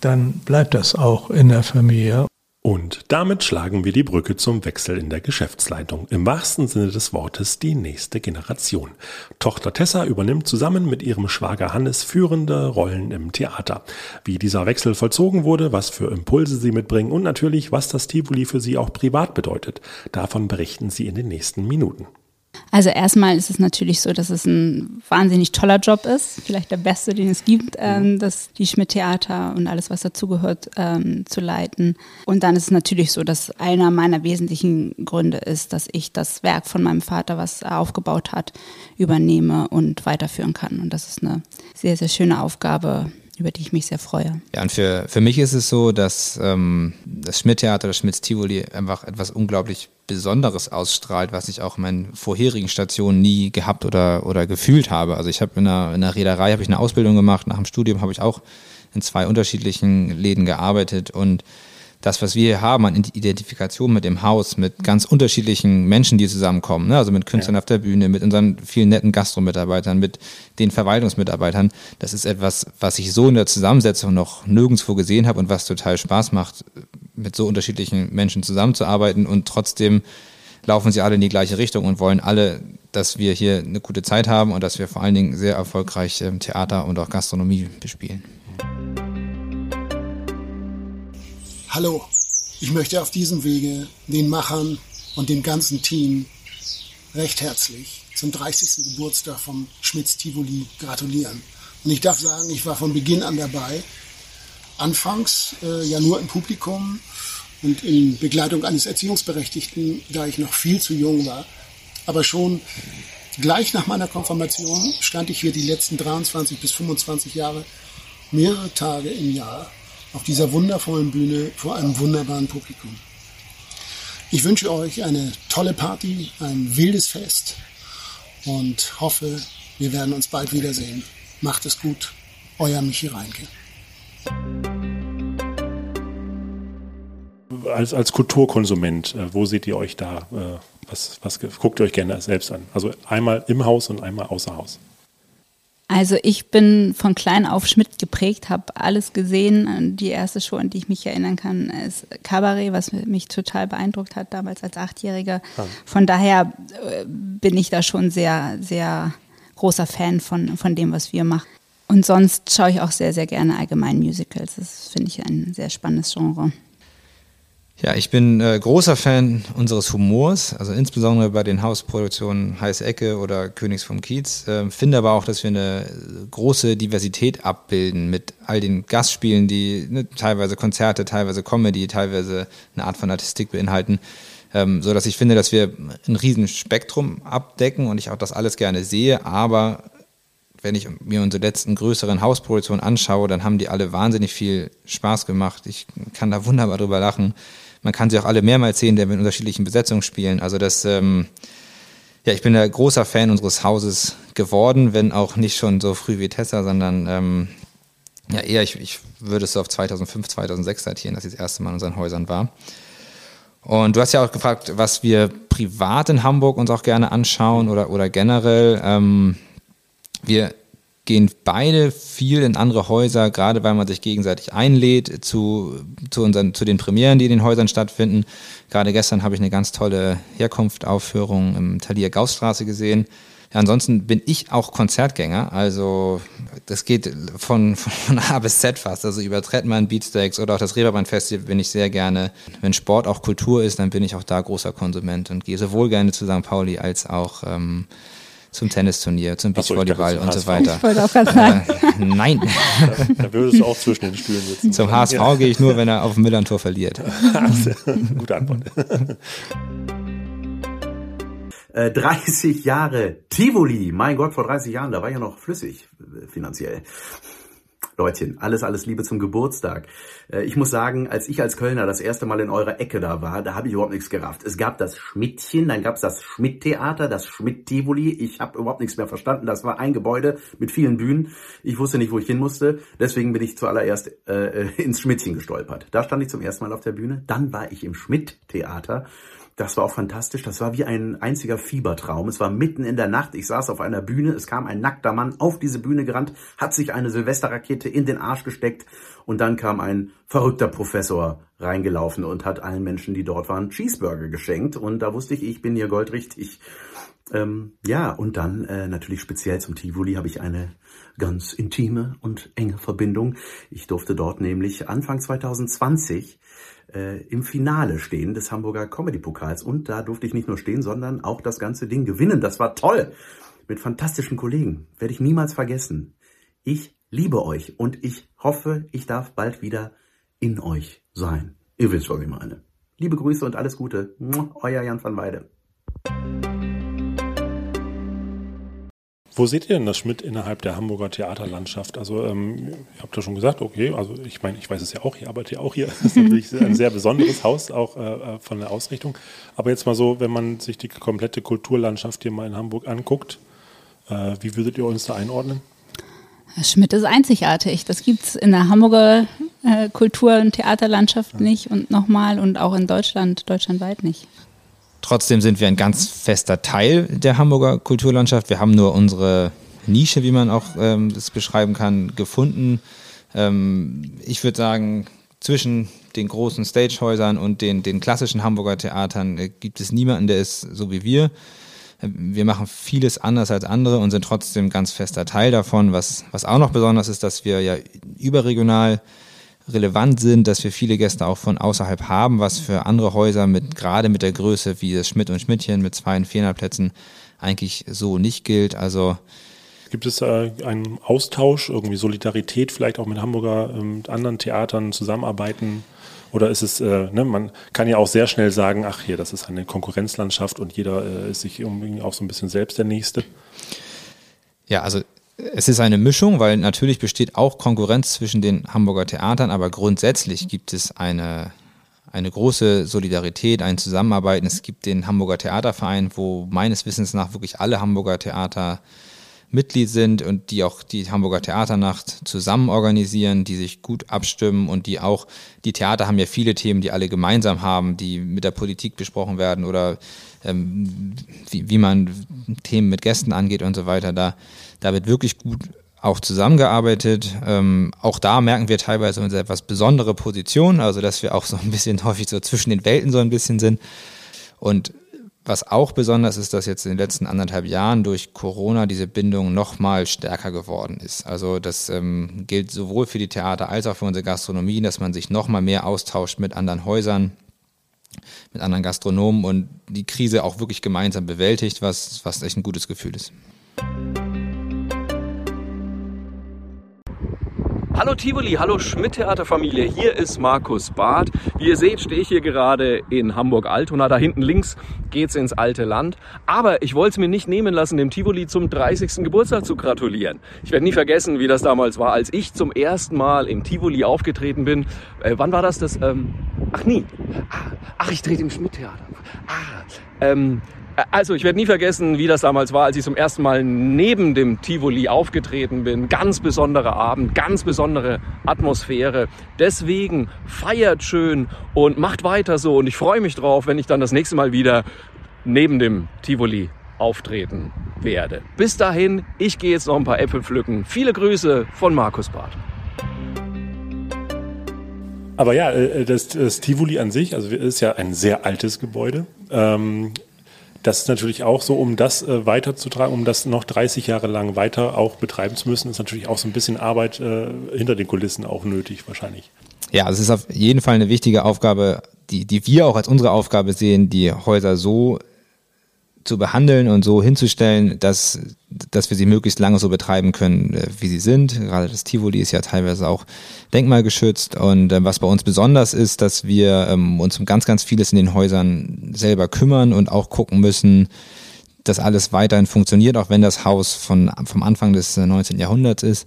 dann bleibt das auch in der Familie. Und damit schlagen wir die Brücke zum Wechsel in der Geschäftsleitung. Im wahrsten Sinne des Wortes die nächste Generation. Tochter Tessa übernimmt zusammen mit ihrem Schwager Hannes führende Rollen im Theater. Wie dieser Wechsel vollzogen wurde, was für Impulse sie mitbringen und natürlich, was das Tivoli für sie auch privat bedeutet. Davon berichten sie in den nächsten Minuten. Also erstmal ist es natürlich so, dass es ein wahnsinnig toller Job ist, vielleicht der beste, den es gibt, ähm, das die Schmidt-Theater und alles, was dazugehört, ähm, zu leiten. Und dann ist es natürlich so, dass einer meiner wesentlichen Gründe ist, dass ich das Werk von meinem Vater, was er aufgebaut hat, übernehme und weiterführen kann. Und das ist eine sehr, sehr schöne Aufgabe, über die ich mich sehr freue. Ja, und für, für mich ist es so, dass ähm, das Schmidt-Theater, das Schmitz-Tivoli einfach etwas unglaublich Besonderes ausstrahlt, was ich auch in meinen vorherigen Stationen nie gehabt oder, oder gefühlt habe. Also ich habe in einer, in einer Reederei habe ich eine Ausbildung gemacht, nach dem Studium habe ich auch in zwei unterschiedlichen Läden gearbeitet und das, was wir hier haben an Identifikation mit dem Haus, mit ganz unterschiedlichen Menschen, die zusammenkommen, ne? also mit Künstlern ja. auf der Bühne, mit unseren vielen netten Gastromitarbeitern, mit den Verwaltungsmitarbeitern, das ist etwas, was ich so in der Zusammensetzung noch nirgendwo gesehen habe und was total Spaß macht, mit so unterschiedlichen Menschen zusammenzuarbeiten und trotzdem laufen sie alle in die gleiche Richtung und wollen alle, dass wir hier eine gute Zeit haben und dass wir vor allen Dingen sehr erfolgreich ähm, Theater und auch Gastronomie bespielen. Hallo, ich möchte auf diesem Wege den Machern und dem ganzen Team recht herzlich zum 30. Geburtstag vom Schmitz Tivoli gratulieren. Und ich darf sagen, ich war von Beginn an dabei. Anfangs äh, ja nur im Publikum und in Begleitung eines Erziehungsberechtigten, da ich noch viel zu jung war. Aber schon gleich nach meiner Konfirmation stand ich hier die letzten 23 bis 25 Jahre mehrere Tage im Jahr auf dieser wundervollen Bühne vor einem wunderbaren Publikum. Ich wünsche euch eine tolle Party, ein wildes Fest und hoffe, wir werden uns bald wiedersehen. Macht es gut, euer Michi Reinke. Als, als Kulturkonsument, äh, wo seht ihr euch da? Äh, was, was guckt ihr euch gerne selbst an? Also einmal im Haus und einmal außer Haus. Also ich bin von klein auf Schmidt geprägt, habe alles gesehen. Die erste Show, an die ich mich erinnern kann, ist Cabaret, was mich total beeindruckt hat damals als Achtjähriger. Von daher äh, bin ich da schon sehr, sehr großer Fan von, von dem, was wir machen. Und sonst schaue ich auch sehr, sehr gerne allgemein Musicals. Das finde ich ein sehr spannendes Genre. Ja, ich bin äh, großer Fan unseres Humors, also insbesondere bei den Hausproduktionen Heiße Ecke oder Königs vom Kiez. Äh, finde aber auch, dass wir eine große Diversität abbilden mit all den Gastspielen, die ne, teilweise Konzerte, teilweise Comedy, teilweise eine Art von Artistik beinhalten. Ähm, so dass ich finde, dass wir ein riesen Spektrum abdecken und ich auch das alles gerne sehe, aber wenn ich mir unsere letzten größeren Hausproduktionen anschaue, dann haben die alle wahnsinnig viel Spaß gemacht. Ich kann da wunderbar drüber lachen. Man kann sie auch alle mehrmals sehen, der wir in unterschiedlichen Besetzungen spielen. Also das, ähm, ja, ich bin ein großer Fan unseres Hauses geworden, wenn auch nicht schon so früh wie Tessa, sondern ähm, ja, eher, ich, ich würde es so auf 2005, 2006 datieren, dass ich das erste Mal in unseren Häusern war. Und du hast ja auch gefragt, was wir privat in Hamburg uns auch gerne anschauen oder, oder generell. Ähm, wir gehen beide viel in andere Häuser, gerade weil man sich gegenseitig einlädt zu, zu, unseren, zu den Premieren, die in den Häusern stattfinden. Gerade gestern habe ich eine ganz tolle Herkunftaufführung im Talier Gaussstraße gesehen. Ja, ansonsten bin ich auch Konzertgänger, also das geht von, von A bis Z fast, also über Trettmann, Beatsteaks oder auch das Reeperbahn Festival bin ich sehr gerne. Wenn Sport auch Kultur ist, dann bin ich auch da großer Konsument und gehe sowohl gerne zu St. Pauli als auch ähm, zum Tennisturnier, zum Beachvolleyball und so weiter. Ich wollte auch gerade sagen. Äh, nein. Da, da würdest du auch zwischen den Stühlen sitzen. Zum HSV ja. gehe ich nur, wenn er auf dem Millantor verliert. Gute Antwort. 30 äh, Jahre Tivoli, mein Gott, vor 30 Jahren, da war ja noch flüssig äh, finanziell. Leutchen, alles, alles Liebe zum Geburtstag. Äh, ich muss sagen, als ich als Kölner das erste Mal in eurer Ecke da war, da habe ich überhaupt nichts gerafft. Es gab das Schmidtchen, dann gab es das Schmidt-Theater, das Schmidt-Tivoli. Ich habe überhaupt nichts mehr verstanden. Das war ein Gebäude mit vielen Bühnen. Ich wusste nicht, wo ich hin musste. Deswegen bin ich zuallererst äh, ins Schmidtchen gestolpert. Da stand ich zum ersten Mal auf der Bühne. Dann war ich im Schmidt-Theater. Das war auch fantastisch. Das war wie ein einziger Fiebertraum. Es war mitten in der Nacht. Ich saß auf einer Bühne. Es kam ein nackter Mann auf diese Bühne gerannt, hat sich eine Silvesterrakete in den Arsch gesteckt und dann kam ein verrückter Professor reingelaufen und hat allen Menschen, die dort waren, Cheeseburger geschenkt. Und da wusste ich, ich bin hier goldrichtig. Ähm, ja, und dann äh, natürlich speziell zum Tivoli habe ich eine ganz intime und enge Verbindung. Ich durfte dort nämlich Anfang 2020 äh, im Finale stehen des Hamburger Comedy-Pokals. Und da durfte ich nicht nur stehen, sondern auch das ganze Ding gewinnen. Das war toll. Mit fantastischen Kollegen. Werde ich niemals vergessen. Ich liebe euch und ich hoffe, ich darf bald wieder in euch sein. Ihr wisst, was ich meine. Liebe Grüße und alles Gute. Euer Jan van Weide. Wo seht ihr denn das Schmidt innerhalb der Hamburger Theaterlandschaft? Also ähm, ihr habt ja schon gesagt, okay, also ich meine, ich weiß es ja auch, ich arbeite ja auch hier. Das ist natürlich ein sehr besonderes Haus, auch äh, äh, von der Ausrichtung. Aber jetzt mal so, wenn man sich die komplette Kulturlandschaft hier mal in Hamburg anguckt, äh, wie würdet ihr uns da einordnen? Schmidt ist einzigartig. Das gibt es in der Hamburger äh, Kultur- und Theaterlandschaft nicht und nochmal und auch in Deutschland, deutschlandweit nicht. Trotzdem sind wir ein ganz fester Teil der Hamburger Kulturlandschaft. Wir haben nur unsere Nische, wie man auch ähm, das beschreiben kann, gefunden. Ähm, ich würde sagen, zwischen den großen Stagehäusern und den, den klassischen Hamburger Theatern äh, gibt es niemanden, der ist so wie wir. Wir machen vieles anders als andere und sind trotzdem ganz fester Teil davon. Was, was auch noch besonders ist, dass wir ja überregional relevant sind, dass wir viele Gäste auch von außerhalb haben, was für andere Häuser mit gerade mit der Größe wie das Schmidt und Schmidtchen mit zwei und viereinhalb Plätzen eigentlich so nicht gilt. Also Gibt es äh, einen Austausch, irgendwie Solidarität, vielleicht auch mit Hamburger, ähm, mit anderen Theatern zusammenarbeiten? Oder ist es, äh, ne, man kann ja auch sehr schnell sagen, ach hier, das ist eine Konkurrenzlandschaft und jeder äh, ist sich irgendwie auch so ein bisschen selbst der Nächste? Ja, also es ist eine Mischung, weil natürlich besteht auch Konkurrenz zwischen den Hamburger Theatern, aber grundsätzlich gibt es eine, eine große Solidarität, ein Zusammenarbeiten. Es gibt den Hamburger Theaterverein, wo meines Wissens nach wirklich alle Hamburger Theater Mitglied sind und die auch die Hamburger Theaternacht zusammen organisieren, die sich gut abstimmen und die auch, die Theater haben ja viele Themen, die alle gemeinsam haben, die mit der Politik besprochen werden oder ähm, wie, wie man Themen mit Gästen angeht und so weiter. Da, da wird wirklich gut auch zusammengearbeitet. Ähm, auch da merken wir teilweise unsere etwas besondere Position, also dass wir auch so ein bisschen häufig so zwischen den Welten so ein bisschen sind. Und was auch besonders ist, dass jetzt in den letzten anderthalb Jahren durch Corona diese Bindung noch mal stärker geworden ist. Also das ähm, gilt sowohl für die Theater als auch für unsere Gastronomie, dass man sich noch mal mehr austauscht mit anderen Häusern, mit anderen Gastronomen und die Krise auch wirklich gemeinsam bewältigt, was, was echt ein gutes Gefühl ist. Hallo Tivoli, hallo Schmidt-Theaterfamilie, hier ist Markus Barth. Wie ihr seht, stehe ich hier gerade in Hamburg-Altona. Da hinten links geht's ins alte Land. Aber ich wollte es mir nicht nehmen lassen, dem Tivoli zum 30. Geburtstag zu gratulieren. Ich werde nie vergessen, wie das damals war, als ich zum ersten Mal im Tivoli aufgetreten bin. Äh, wann war das? das ähm, ach nie. Ah, ach, ich trete im Schmidt-Theater. Ah, ähm, also ich werde nie vergessen, wie das damals war, als ich zum ersten Mal neben dem Tivoli aufgetreten bin. Ganz besonderer Abend, ganz besondere Atmosphäre. Deswegen feiert schön und macht weiter so. Und ich freue mich drauf, wenn ich dann das nächste Mal wieder neben dem Tivoli auftreten werde. Bis dahin, ich gehe jetzt noch ein paar Äpfel pflücken. Viele Grüße von Markus Barth. Aber ja, äh, das, das Tivoli an sich, also ist ja ein sehr altes Gebäude. Ähm, das ist natürlich auch so, um das äh, weiterzutragen, um das noch 30 Jahre lang weiter auch betreiben zu müssen, ist natürlich auch so ein bisschen Arbeit äh, hinter den Kulissen auch nötig wahrscheinlich. Ja, es ist auf jeden Fall eine wichtige Aufgabe, die, die wir auch als unsere Aufgabe sehen, die Häuser so zu behandeln und so hinzustellen, dass, dass wir sie möglichst lange so betreiben können, äh, wie sie sind. Gerade das Tivoli ist ja teilweise auch denkmalgeschützt. Und äh, was bei uns besonders ist, dass wir ähm, uns um ganz, ganz vieles in den Häusern selber kümmern und auch gucken müssen, dass alles weiterhin funktioniert, auch wenn das Haus von, vom Anfang des 19. Äh, Jahrhunderts ist.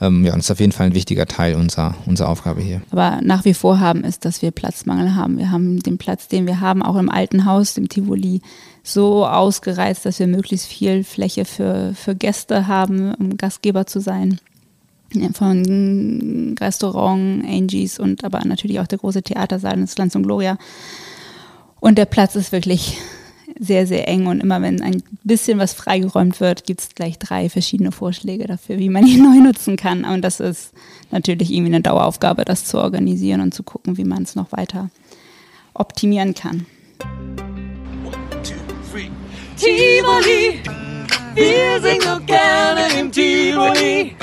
Ähm, ja, das ist auf jeden Fall ein wichtiger Teil unserer, unserer Aufgabe hier. Aber nach wie vor haben ist, dass wir Platzmangel haben. Wir haben den Platz, den wir haben, auch im alten Haus, dem Tivoli, so ausgereizt, dass wir möglichst viel Fläche für, für Gäste haben, um Gastgeber zu sein. Von Restaurant, Angies und aber natürlich auch der große Theatersaal des Lanz und Gloria. Und der Platz ist wirklich sehr, sehr eng und immer wenn ein bisschen was freigeräumt wird, gibt es gleich drei verschiedene Vorschläge dafür, wie man ihn neu nutzen kann. Und das ist natürlich irgendwie eine Daueraufgabe, das zu organisieren und zu gucken, wie man es noch weiter optimieren kann. Tivoli, wir sind so gerne im Tivoli.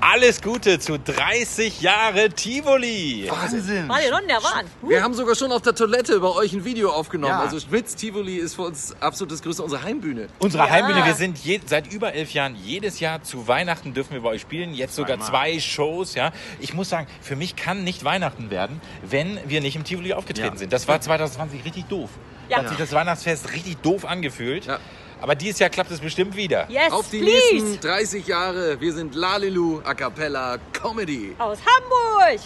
Alles Gute zu 30 Jahre Tivoli. Wahnsinn. Wir haben sogar schon auf der Toilette bei euch ein Video aufgenommen. Ja. Also Schmitz Tivoli ist für uns absolut das Größte, unsere Heimbühne. Unsere Ja. Heimbühne, wir sind je, seit über elf Jahren jedes Jahr zu Weihnachten dürfen wir bei euch spielen. Jetzt sogar zwei Shows. Ja, ich muss sagen, für mich kann nicht Weihnachten werden, wenn wir nicht im Tivoli aufgetreten Ja. sind. Das war 2020 richtig doof. Ja. Da hat sich das Weihnachtsfest richtig doof angefühlt. Aber dieses Jahr klappt es bestimmt wieder. Yes, auf die please. nächsten 30 Jahre. Wir sind Lalilu A Cappella Comedy. Aus Hamburg.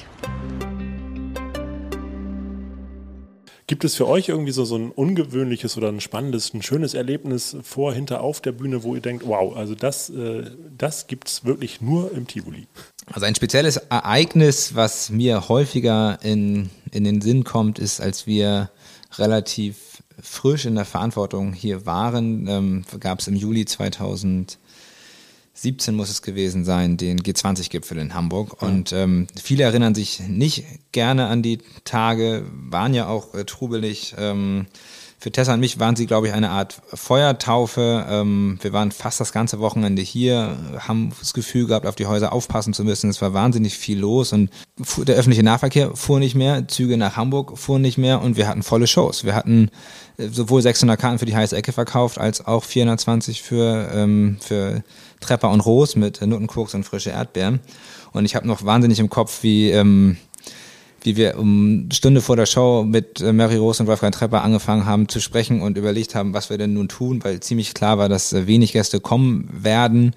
Gibt es für euch irgendwie so, so ein ungewöhnliches oder ein spannendes, ein schönes Erlebnis vor, hinter, auf der Bühne, wo ihr denkt, wow, also das, äh, das gibt es wirklich nur im Tivoli? Also ein spezielles Ereignis, was mir häufiger in, in den Sinn kommt, ist, als wir relativ frisch in der Verantwortung hier waren, ähm, gab es im Juli 2017 muss es gewesen sein, den G20-Gipfel in Hamburg. Und ähm, viele erinnern sich nicht gerne an die Tage, waren ja auch äh, trubelig. Ähm, für Tessa und mich waren sie, glaube ich, eine Art Feuertaufe. Ähm, wir waren fast das ganze Wochenende hier, haben das Gefühl gehabt, auf die Häuser aufpassen zu müssen. Es war wahnsinnig viel los und der öffentliche Nahverkehr fuhr nicht mehr, Züge nach Hamburg fuhren nicht mehr und wir hatten volle Shows. Wir hatten äh, sowohl 600 Karten für die heiße Ecke verkauft, als auch 420 für, ähm, für Trepper und Ros mit Nuttenkoks und frische Erdbeeren. Und ich habe noch wahnsinnig im Kopf, wie... Ähm, wie wir um eine Stunde vor der Show mit äh, Mary Rose und Wolfgang Trepper angefangen haben zu sprechen und überlegt haben, was wir denn nun tun, weil ziemlich klar war, dass äh, wenig Gäste kommen werden.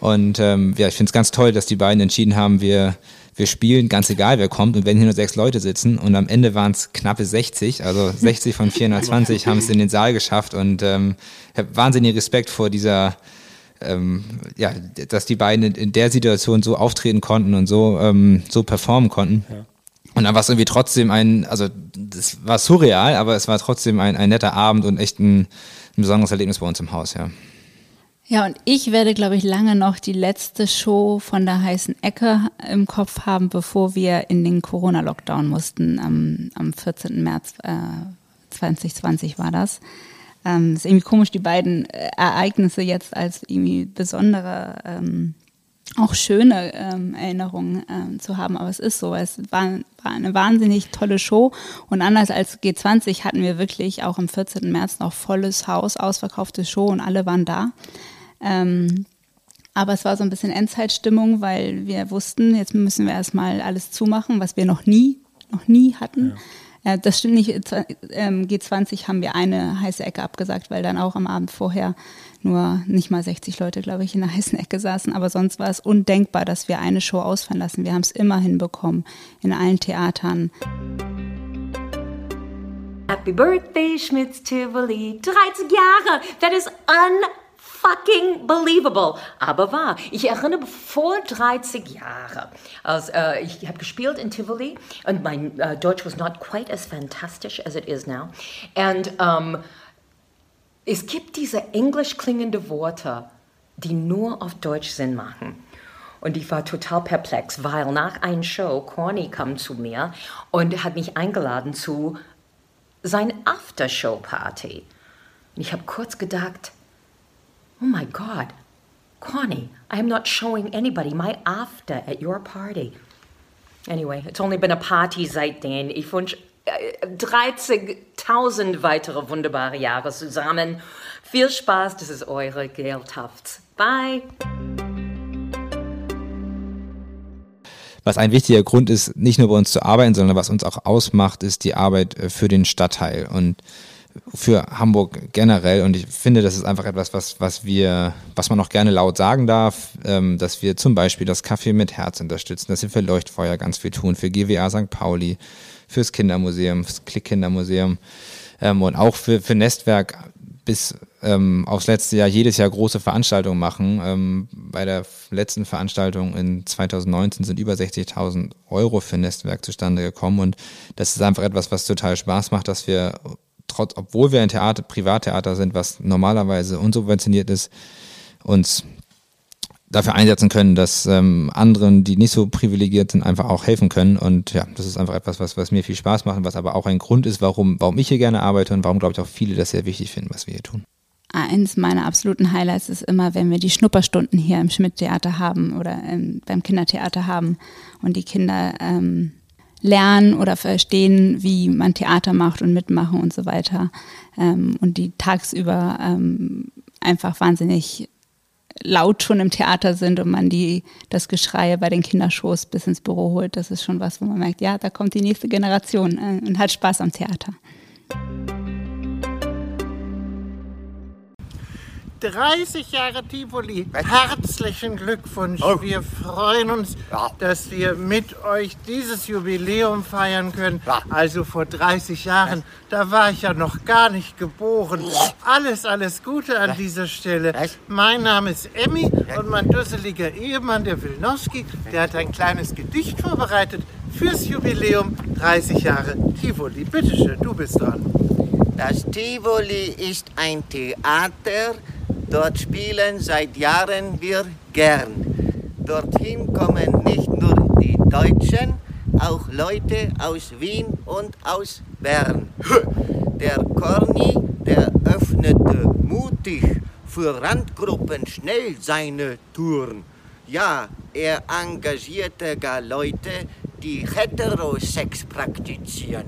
Und ähm, ja, ich finde es ganz toll, dass die beiden entschieden haben, wir, wir spielen, ganz egal wer kommt. Und wenn hier nur sechs Leute sitzen und am Ende waren es knappe 60, also 60 von 420 haben es in den Saal geschafft. Und ähm, ich habe wahnsinnigen Respekt vor dieser ähm, ja, dass die beiden in, in der Situation so auftreten konnten und so, ähm, so performen konnten. Und dann war es irgendwie trotzdem ein, also das war surreal, aber es war trotzdem ein, ein netter Abend und echt ein, ein besonderes Erlebnis bei uns im Haus, ja. Ja, und ich werde, glaube ich, lange noch die letzte Show von der heißen Ecke im Kopf haben, bevor wir in den Corona-Lockdown mussten. Am, am 14. März äh, 2020 war das. Ähm, ist irgendwie komisch, die beiden äh, Ereignisse jetzt als irgendwie besondere, ähm, auch schöne ähm, Erinnerungen ähm, zu haben. Aber es ist so, es war, war eine wahnsinnig tolle Show. Und anders als G20 hatten wir wirklich auch am 14. März noch volles Haus, ausverkaufte Show und alle waren da. Ähm, aber es war so ein bisschen Endzeitstimmung, weil wir wussten, jetzt müssen wir erstmal alles zumachen, was wir noch nie, noch nie hatten. Äh, das stimmt nicht. Äh, ähm, G20 haben wir eine heiße Ecke abgesagt, weil dann auch am Abend vorher nur nicht mal 60 Leute, glaube ich, in der heißen Ecke saßen. Aber sonst war es undenkbar, dass wir eine Show ausfallen lassen. Wir haben es immer hinbekommen in allen Theatern. Happy Birthday, Schmitz Tivoli. 30 Jahre. That is unfucking believable. Aber wahr. Ich erinnere vor 30 Jahren, als äh, ich habe gespielt in Tivoli und mein äh, Deutsch was not quite as fantastic as it is now. And um, es gibt diese englisch klingende Worte, die nur auf Deutsch Sinn machen. Und ich war total perplex, weil nach einer Show Corny kam zu mir und hat mich eingeladen zu sein Aftershow-Party. Und ich habe kurz gedacht, oh my God, Connie, I am not showing anybody my after at your party. Anyway, it's only been a party seitdem. Ich wünsche äh, 30.000 weitere wunderbare Jahre zusammen. Viel Spaß, das ist eure Geldhaft. Bye. Was ein wichtiger Grund ist, nicht nur bei uns zu arbeiten, sondern was uns auch ausmacht, ist die Arbeit äh, für den Stadtteil und für Hamburg generell. Und ich finde, das ist einfach etwas, was, was wir, was man auch gerne laut sagen darf, ähm, dass wir zum Beispiel das Café mit Herz unterstützen, dass wir für Leuchtfeuer ganz viel tun, für GWA St. Pauli, fürs Kindermuseum, fürs Klick Kindermuseum ähm, und auch für, für Nestwerk bis ähm, aufs letzte Jahr jedes Jahr große Veranstaltungen machen. Ähm, bei der letzten Veranstaltung in 2019 sind über 60.000 Euro für Nestwerk zustande gekommen und das ist einfach etwas, was total Spaß macht, dass wir trotz, obwohl wir ein Theater, Privattheater sind, was normalerweise unsubventioniert ist, uns dafür einsetzen können, dass ähm, anderen, die nicht so privilegiert sind, einfach auch helfen können. Und ja, das ist einfach etwas, was, was mir viel Spaß macht was aber auch ein Grund ist, warum, warum ich hier gerne arbeite und warum, glaube ich, auch viele das sehr wichtig finden, was wir hier tun. Eins meiner absoluten Highlights ist immer, wenn wir die Schnupperstunden hier im Schmidt-Theater haben oder ähm, beim Kindertheater haben und die Kinder ähm, lernen oder verstehen, wie man Theater macht und mitmachen und so weiter. Ähm, und die tagsüber ähm, einfach wahnsinnig laut schon im Theater sind und man die, das Geschrei bei den Kindershows bis ins Büro holt, das ist schon was, wo man merkt, ja, da kommt die nächste Generation äh, und hat Spaß am Theater. 30 Jahre Tivoli. Herzlichen Glückwunsch. Oh. Wir freuen uns, dass wir mit euch dieses Jubiläum feiern können. Also vor 30 Jahren, da war ich ja noch gar nicht geboren. Alles, alles Gute an dieser Stelle. Mein Name ist Emmy und mein dusseliger Ehemann, der Wilnowski, der hat ein kleines Gedicht vorbereitet fürs Jubiläum 30 Jahre Tivoli. Bitteschön, du bist dran. Das Tivoli ist ein Theater, dort spielen seit Jahren wir gern. Dorthin kommen nicht nur die Deutschen, auch Leute aus Wien und aus Bern. Der Corny, der öffnete mutig für Randgruppen schnell seine Touren. Ja, er engagierte gar Leute, die Heterosex praktizieren.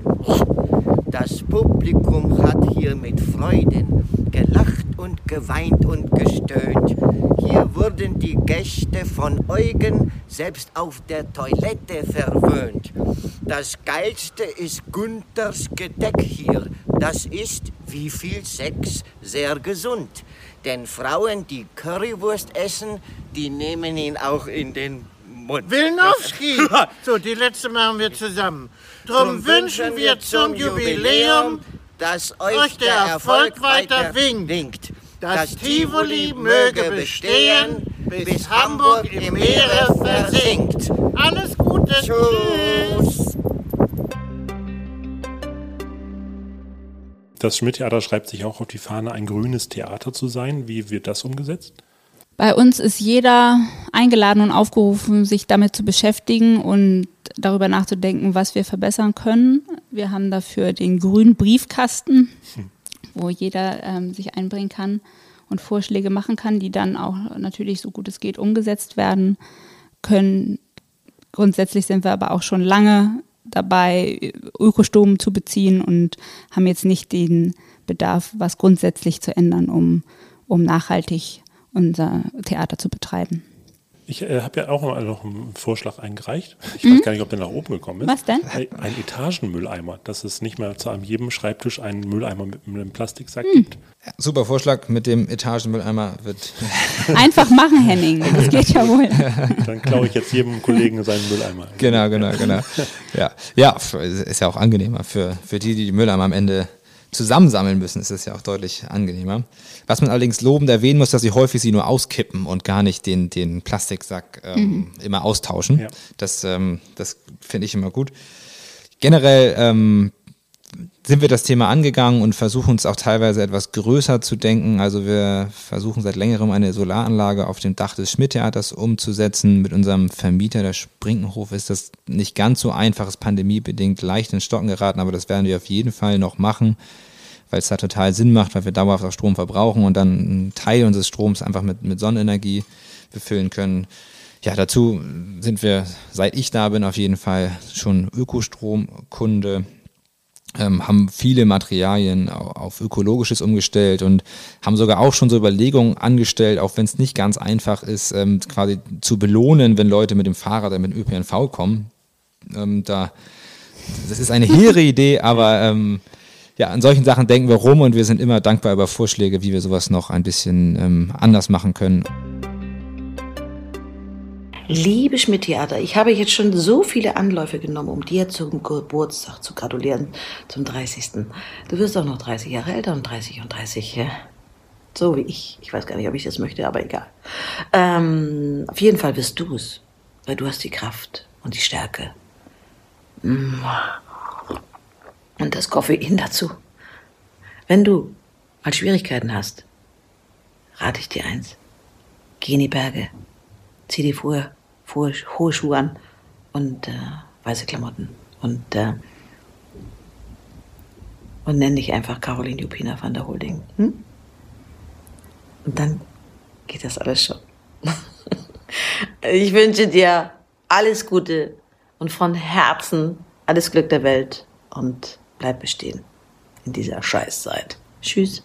Das Publikum hat hier mit Freuden gelacht und geweint und gestöhnt. Hier wurden die Gäste von Eugen selbst auf der Toilette verwöhnt. Das Geilste ist Günthers Gedeck hier. Das ist, wie viel Sex, sehr gesund. Denn Frauen, die Currywurst essen, die nehmen ihn auch in den Mund. Wilnowski! So, die letzte machen wir zusammen. Drum wünschen wir zum Jubiläum, dass euch der Erfolg weiter winkt. Das Tivoli möge bestehen, bis Hamburg im Meere versinkt. Alles Gute, tschüss! Das Schmidt-Theater schreibt sich auch auf die Fahne, ein grünes Theater zu sein. Wie wird das umgesetzt? Bei uns ist jeder eingeladen und aufgerufen, sich damit zu beschäftigen und darüber nachzudenken, was wir verbessern können. Wir haben dafür den grünen Briefkasten, wo jeder ähm, sich einbringen kann und Vorschläge machen kann, die dann auch natürlich so gut es geht umgesetzt werden können. Grundsätzlich sind wir aber auch schon lange dabei, Ökostrom zu beziehen und haben jetzt nicht den Bedarf, was grundsätzlich zu ändern, um, um nachhaltig unser Theater zu betreiben. Ich äh, habe ja auch mal noch einen Vorschlag eingereicht. Ich Mhm. weiß gar nicht, ob der nach oben gekommen ist. Was denn? Ein, Etagenmülleimer, dass es nicht mehr zu einem jedem Schreibtisch einen Mülleimer mit einem Plastiksack Hm. gibt. Super Vorschlag mit dem Etagenmülleimer wird. Einfach machen, Henning. Das geht ja wohl. Dann klaue ich jetzt jedem Kollegen seinen Mülleimer. Genau, genau, genau. Ja, ja ist ja auch angenehmer. Für, für die, die die Mülleimer am Ende zusammensammeln müssen, ist es ja auch deutlich angenehmer. Was man allerdings lobend erwähnen muss, dass sie häufig sie nur auskippen und gar nicht den, den Plastiksack ähm, Mhm. immer austauschen. Das, ähm, das finde ich immer gut. Generell ähm, sind wir das Thema angegangen und versuchen es auch teilweise etwas größer zu denken. Also wir versuchen seit längerem eine Solaranlage auf dem Dach des Schmidt-Theaters umzusetzen. Mit unserem Vermieter, der Sprinkenhof, ist das nicht ganz so einfach, ist pandemiebedingt leicht in Stocken geraten, aber das werden wir auf jeden Fall noch machen, weil es da total Sinn macht, weil wir dauerhaft auch Strom verbrauchen und dann einen Teil unseres Stroms einfach mit, mit Sonnenenergie befüllen können. Ja, dazu sind wir, seit ich da bin, auf jeden Fall schon Ökostromkunde ähm, haben viele Materialien au- auf ökologisches umgestellt und haben sogar auch schon so Überlegungen angestellt, auch wenn es nicht ganz einfach ist, ähm, quasi zu belohnen, wenn Leute mit dem Fahrrad oder mit dem ÖPNV kommen. Ähm, da, das ist eine hehre Idee, aber ähm, ja, an solchen Sachen denken wir rum und wir sind immer dankbar über Vorschläge, wie wir sowas noch ein bisschen ähm, anders machen können. Liebe Schmidt-Theater, ich habe jetzt schon so viele Anläufe genommen, um dir zum Geburtstag zu gratulieren, zum 30. Du wirst auch noch 30 Jahre älter und 30 und 30, ja? So wie ich. Ich weiß gar nicht, ob ich das möchte, aber egal. Ähm, auf jeden Fall wirst du es, weil du hast die Kraft und die Stärke. Und das Koffein dazu. Wenn du mal Schwierigkeiten hast, rate ich dir eins. Geh in die Berge, zieh die Fuhr, Fuhr, hohe Schuhe an und äh, weiße Klamotten. Und, äh, und nenn dich einfach Caroline Jupina van der Holding. Hm? Und dann geht das alles schon. ich wünsche dir alles Gute und von Herzen alles Glück der Welt und bleib bestehen in dieser Scheißzeit. Tschüss.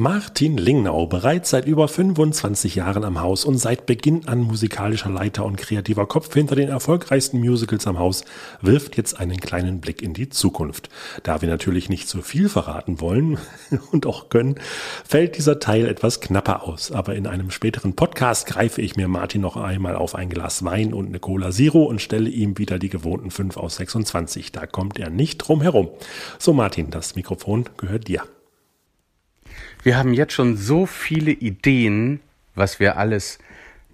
Martin Lingnau, bereits seit über 25 Jahren am Haus und seit Beginn an musikalischer Leiter und kreativer Kopf hinter den erfolgreichsten Musicals am Haus, wirft jetzt einen kleinen Blick in die Zukunft. Da wir natürlich nicht zu viel verraten wollen und auch können, fällt dieser Teil etwas knapper aus. Aber in einem späteren Podcast greife ich mir Martin noch einmal auf ein Glas Wein und eine Cola Zero und stelle ihm wieder die gewohnten 5 aus 26. Da kommt er nicht drum herum. So Martin, das Mikrofon gehört dir. Wir haben jetzt schon so viele Ideen, was wir alles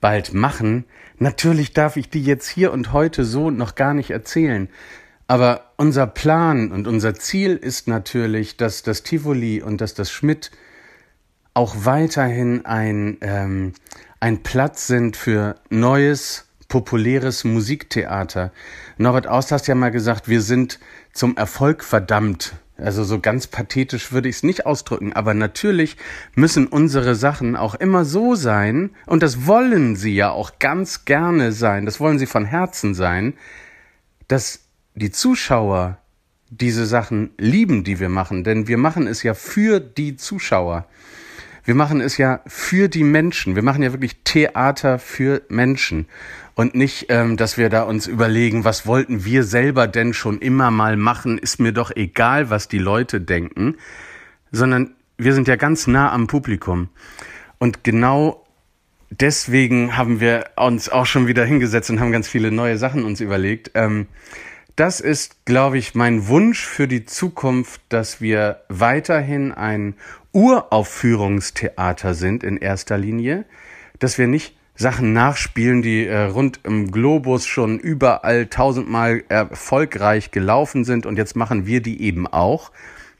bald machen. Natürlich darf ich die jetzt hier und heute so noch gar nicht erzählen. Aber unser Plan und unser Ziel ist natürlich, dass das Tivoli und dass das Schmidt auch weiterhin ein, ähm, ein Platz sind für neues, populäres Musiktheater. Norbert Aust hast ja mal gesagt, wir sind zum Erfolg verdammt. Also so ganz pathetisch würde ich es nicht ausdrücken, aber natürlich müssen unsere Sachen auch immer so sein, und das wollen sie ja auch ganz gerne sein, das wollen sie von Herzen sein, dass die Zuschauer diese Sachen lieben, die wir machen, denn wir machen es ja für die Zuschauer. Wir machen es ja für die Menschen. Wir machen ja wirklich Theater für Menschen und nicht, ähm, dass wir da uns überlegen, was wollten wir selber denn schon immer mal machen, ist mir doch egal, was die Leute denken, sondern wir sind ja ganz nah am Publikum. Und genau deswegen haben wir uns auch schon wieder hingesetzt und haben ganz viele neue Sachen uns überlegt. Ähm, das ist, glaube ich, mein Wunsch für die Zukunft, dass wir weiterhin ein Uraufführungstheater sind in erster Linie, dass wir nicht Sachen nachspielen, die äh, rund im Globus schon überall tausendmal erfolgreich gelaufen sind und jetzt machen wir die eben auch.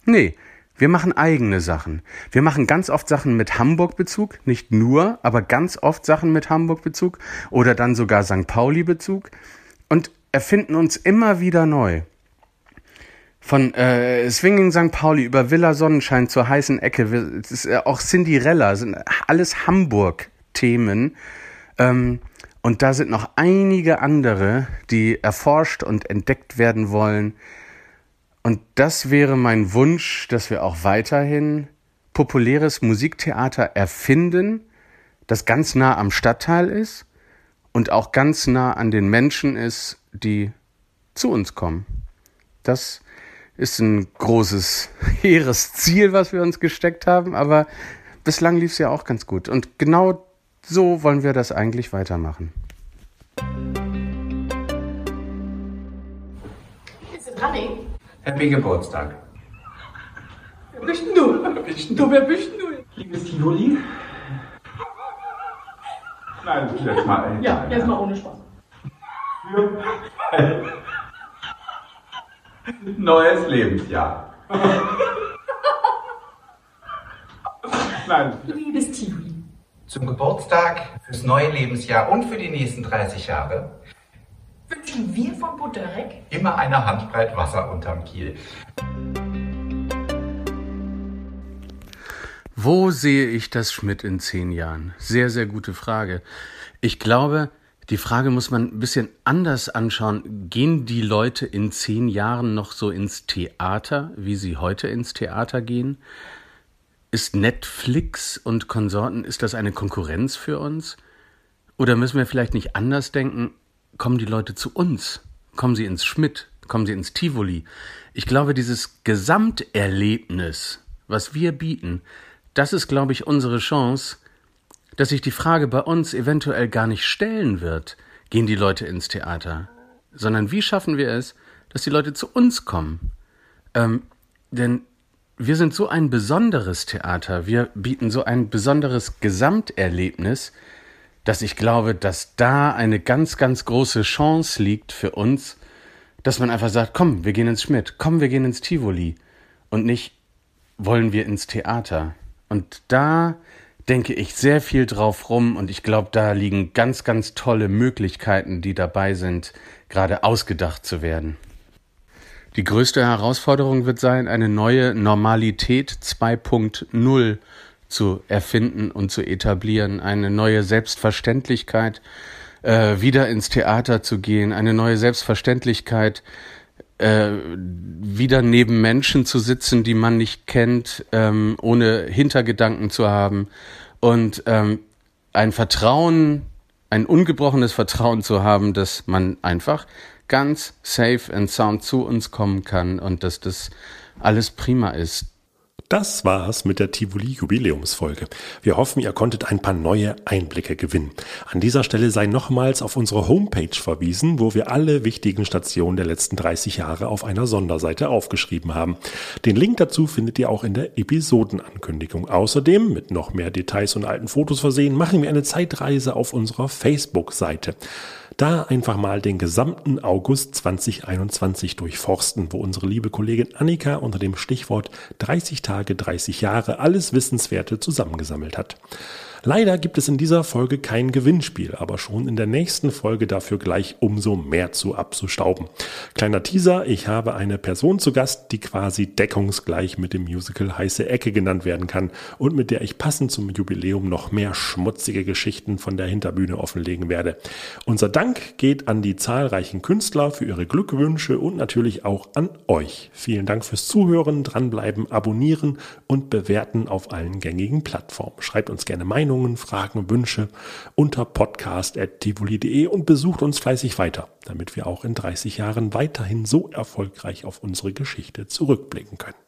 Nee, wir machen eigene Sachen. Wir machen ganz oft Sachen mit Hamburg-Bezug, nicht nur, aber ganz oft Sachen mit Hamburg-Bezug oder dann sogar St. Pauli-Bezug und erfinden uns immer wieder neu. Von äh, Swinging St. Pauli über Villa Sonnenschein zur heißen Ecke, ist, äh, auch Cinderella, sind alles Hamburg-Themen ähm, und da sind noch einige andere, die erforscht und entdeckt werden wollen. Und das wäre mein Wunsch, dass wir auch weiterhin populäres Musiktheater erfinden, das ganz nah am Stadtteil ist und auch ganz nah an den Menschen ist, die zu uns kommen. Das ist ein großes, hehres Ziel, was wir uns gesteckt haben, aber bislang lief es ja auch ganz gut. Und genau so wollen wir das eigentlich weitermachen. Ist es dran, ey? Happy Geburtstag. Wer bist denn du? Wer bist denn du? Wer bist denn du? Liebes Tivoli. Nein, jetzt mal. Ja, jetzt mal ohne Spaß. Neues Lebensjahr. Nein. Liebes Tivoli. Zum Geburtstag, fürs neue Lebensjahr und für die nächsten 30 Jahre Wünschen wir von Butterek immer eine Handbreit Wasser unterm Kiel. Wo sehe ich das Schmidt in zehn Jahren? Sehr, sehr gute Frage. Ich glaube, die Frage muss man ein bisschen anders anschauen. Gehen die Leute in zehn Jahren noch so ins Theater, wie sie heute ins Theater gehen? Ist Netflix und Konsorten, ist das eine Konkurrenz für uns? Oder müssen wir vielleicht nicht anders denken? Kommen die Leute zu uns? Kommen sie ins Schmidt? Kommen sie ins Tivoli? Ich glaube, dieses Gesamterlebnis, was wir bieten, das ist, glaube ich, unsere Chance, dass sich die Frage bei uns eventuell gar nicht stellen wird, gehen die Leute ins Theater, sondern wie schaffen wir es, dass die Leute zu uns kommen? Ähm, denn wir sind so ein besonderes Theater, wir bieten so ein besonderes Gesamterlebnis, dass ich glaube, dass da eine ganz, ganz große Chance liegt für uns, dass man einfach sagt, komm, wir gehen ins Schmidt, komm, wir gehen ins Tivoli und nicht wollen wir ins Theater. Und da denke ich sehr viel drauf rum und ich glaube, da liegen ganz, ganz tolle Möglichkeiten, die dabei sind, gerade ausgedacht zu werden. Die größte Herausforderung wird sein, eine neue Normalität 2.0 zu erfinden und zu etablieren, eine neue Selbstverständlichkeit, äh, wieder ins Theater zu gehen, eine neue Selbstverständlichkeit, äh, wieder neben Menschen zu sitzen, die man nicht kennt, ähm, ohne Hintergedanken zu haben und ähm, ein Vertrauen, ein ungebrochenes Vertrauen zu haben, dass man einfach ganz safe and sound zu uns kommen kann und dass das alles prima ist. Das war's mit der Tivoli Jubiläumsfolge. Wir hoffen, ihr konntet ein paar neue Einblicke gewinnen. An dieser Stelle sei nochmals auf unsere Homepage verwiesen, wo wir alle wichtigen Stationen der letzten 30 Jahre auf einer Sonderseite aufgeschrieben haben. Den Link dazu findet ihr auch in der Episodenankündigung. Außerdem, mit noch mehr Details und alten Fotos versehen, machen wir eine Zeitreise auf unserer Facebook-Seite. Da einfach mal den gesamten August 2021 durchforsten, wo unsere liebe Kollegin Annika unter dem Stichwort 30 Tage, 30 Jahre alles Wissenswerte zusammengesammelt hat. Leider gibt es in dieser Folge kein Gewinnspiel, aber schon in der nächsten Folge dafür gleich umso mehr zu abzustauben. Kleiner Teaser, ich habe eine Person zu Gast, die quasi deckungsgleich mit dem Musical Heiße Ecke genannt werden kann und mit der ich passend zum Jubiläum noch mehr schmutzige Geschichten von der Hinterbühne offenlegen werde. Unser Dank geht an die zahlreichen Künstler für ihre Glückwünsche und natürlich auch an euch. Vielen Dank fürs Zuhören, dranbleiben, abonnieren und bewerten auf allen gängigen Plattformen. Schreibt uns gerne Meinung Meinungen, Fragen, Wünsche unter podcast.tivoli.de und besucht uns fleißig weiter, damit wir auch in 30 Jahren weiterhin so erfolgreich auf unsere Geschichte zurückblicken können.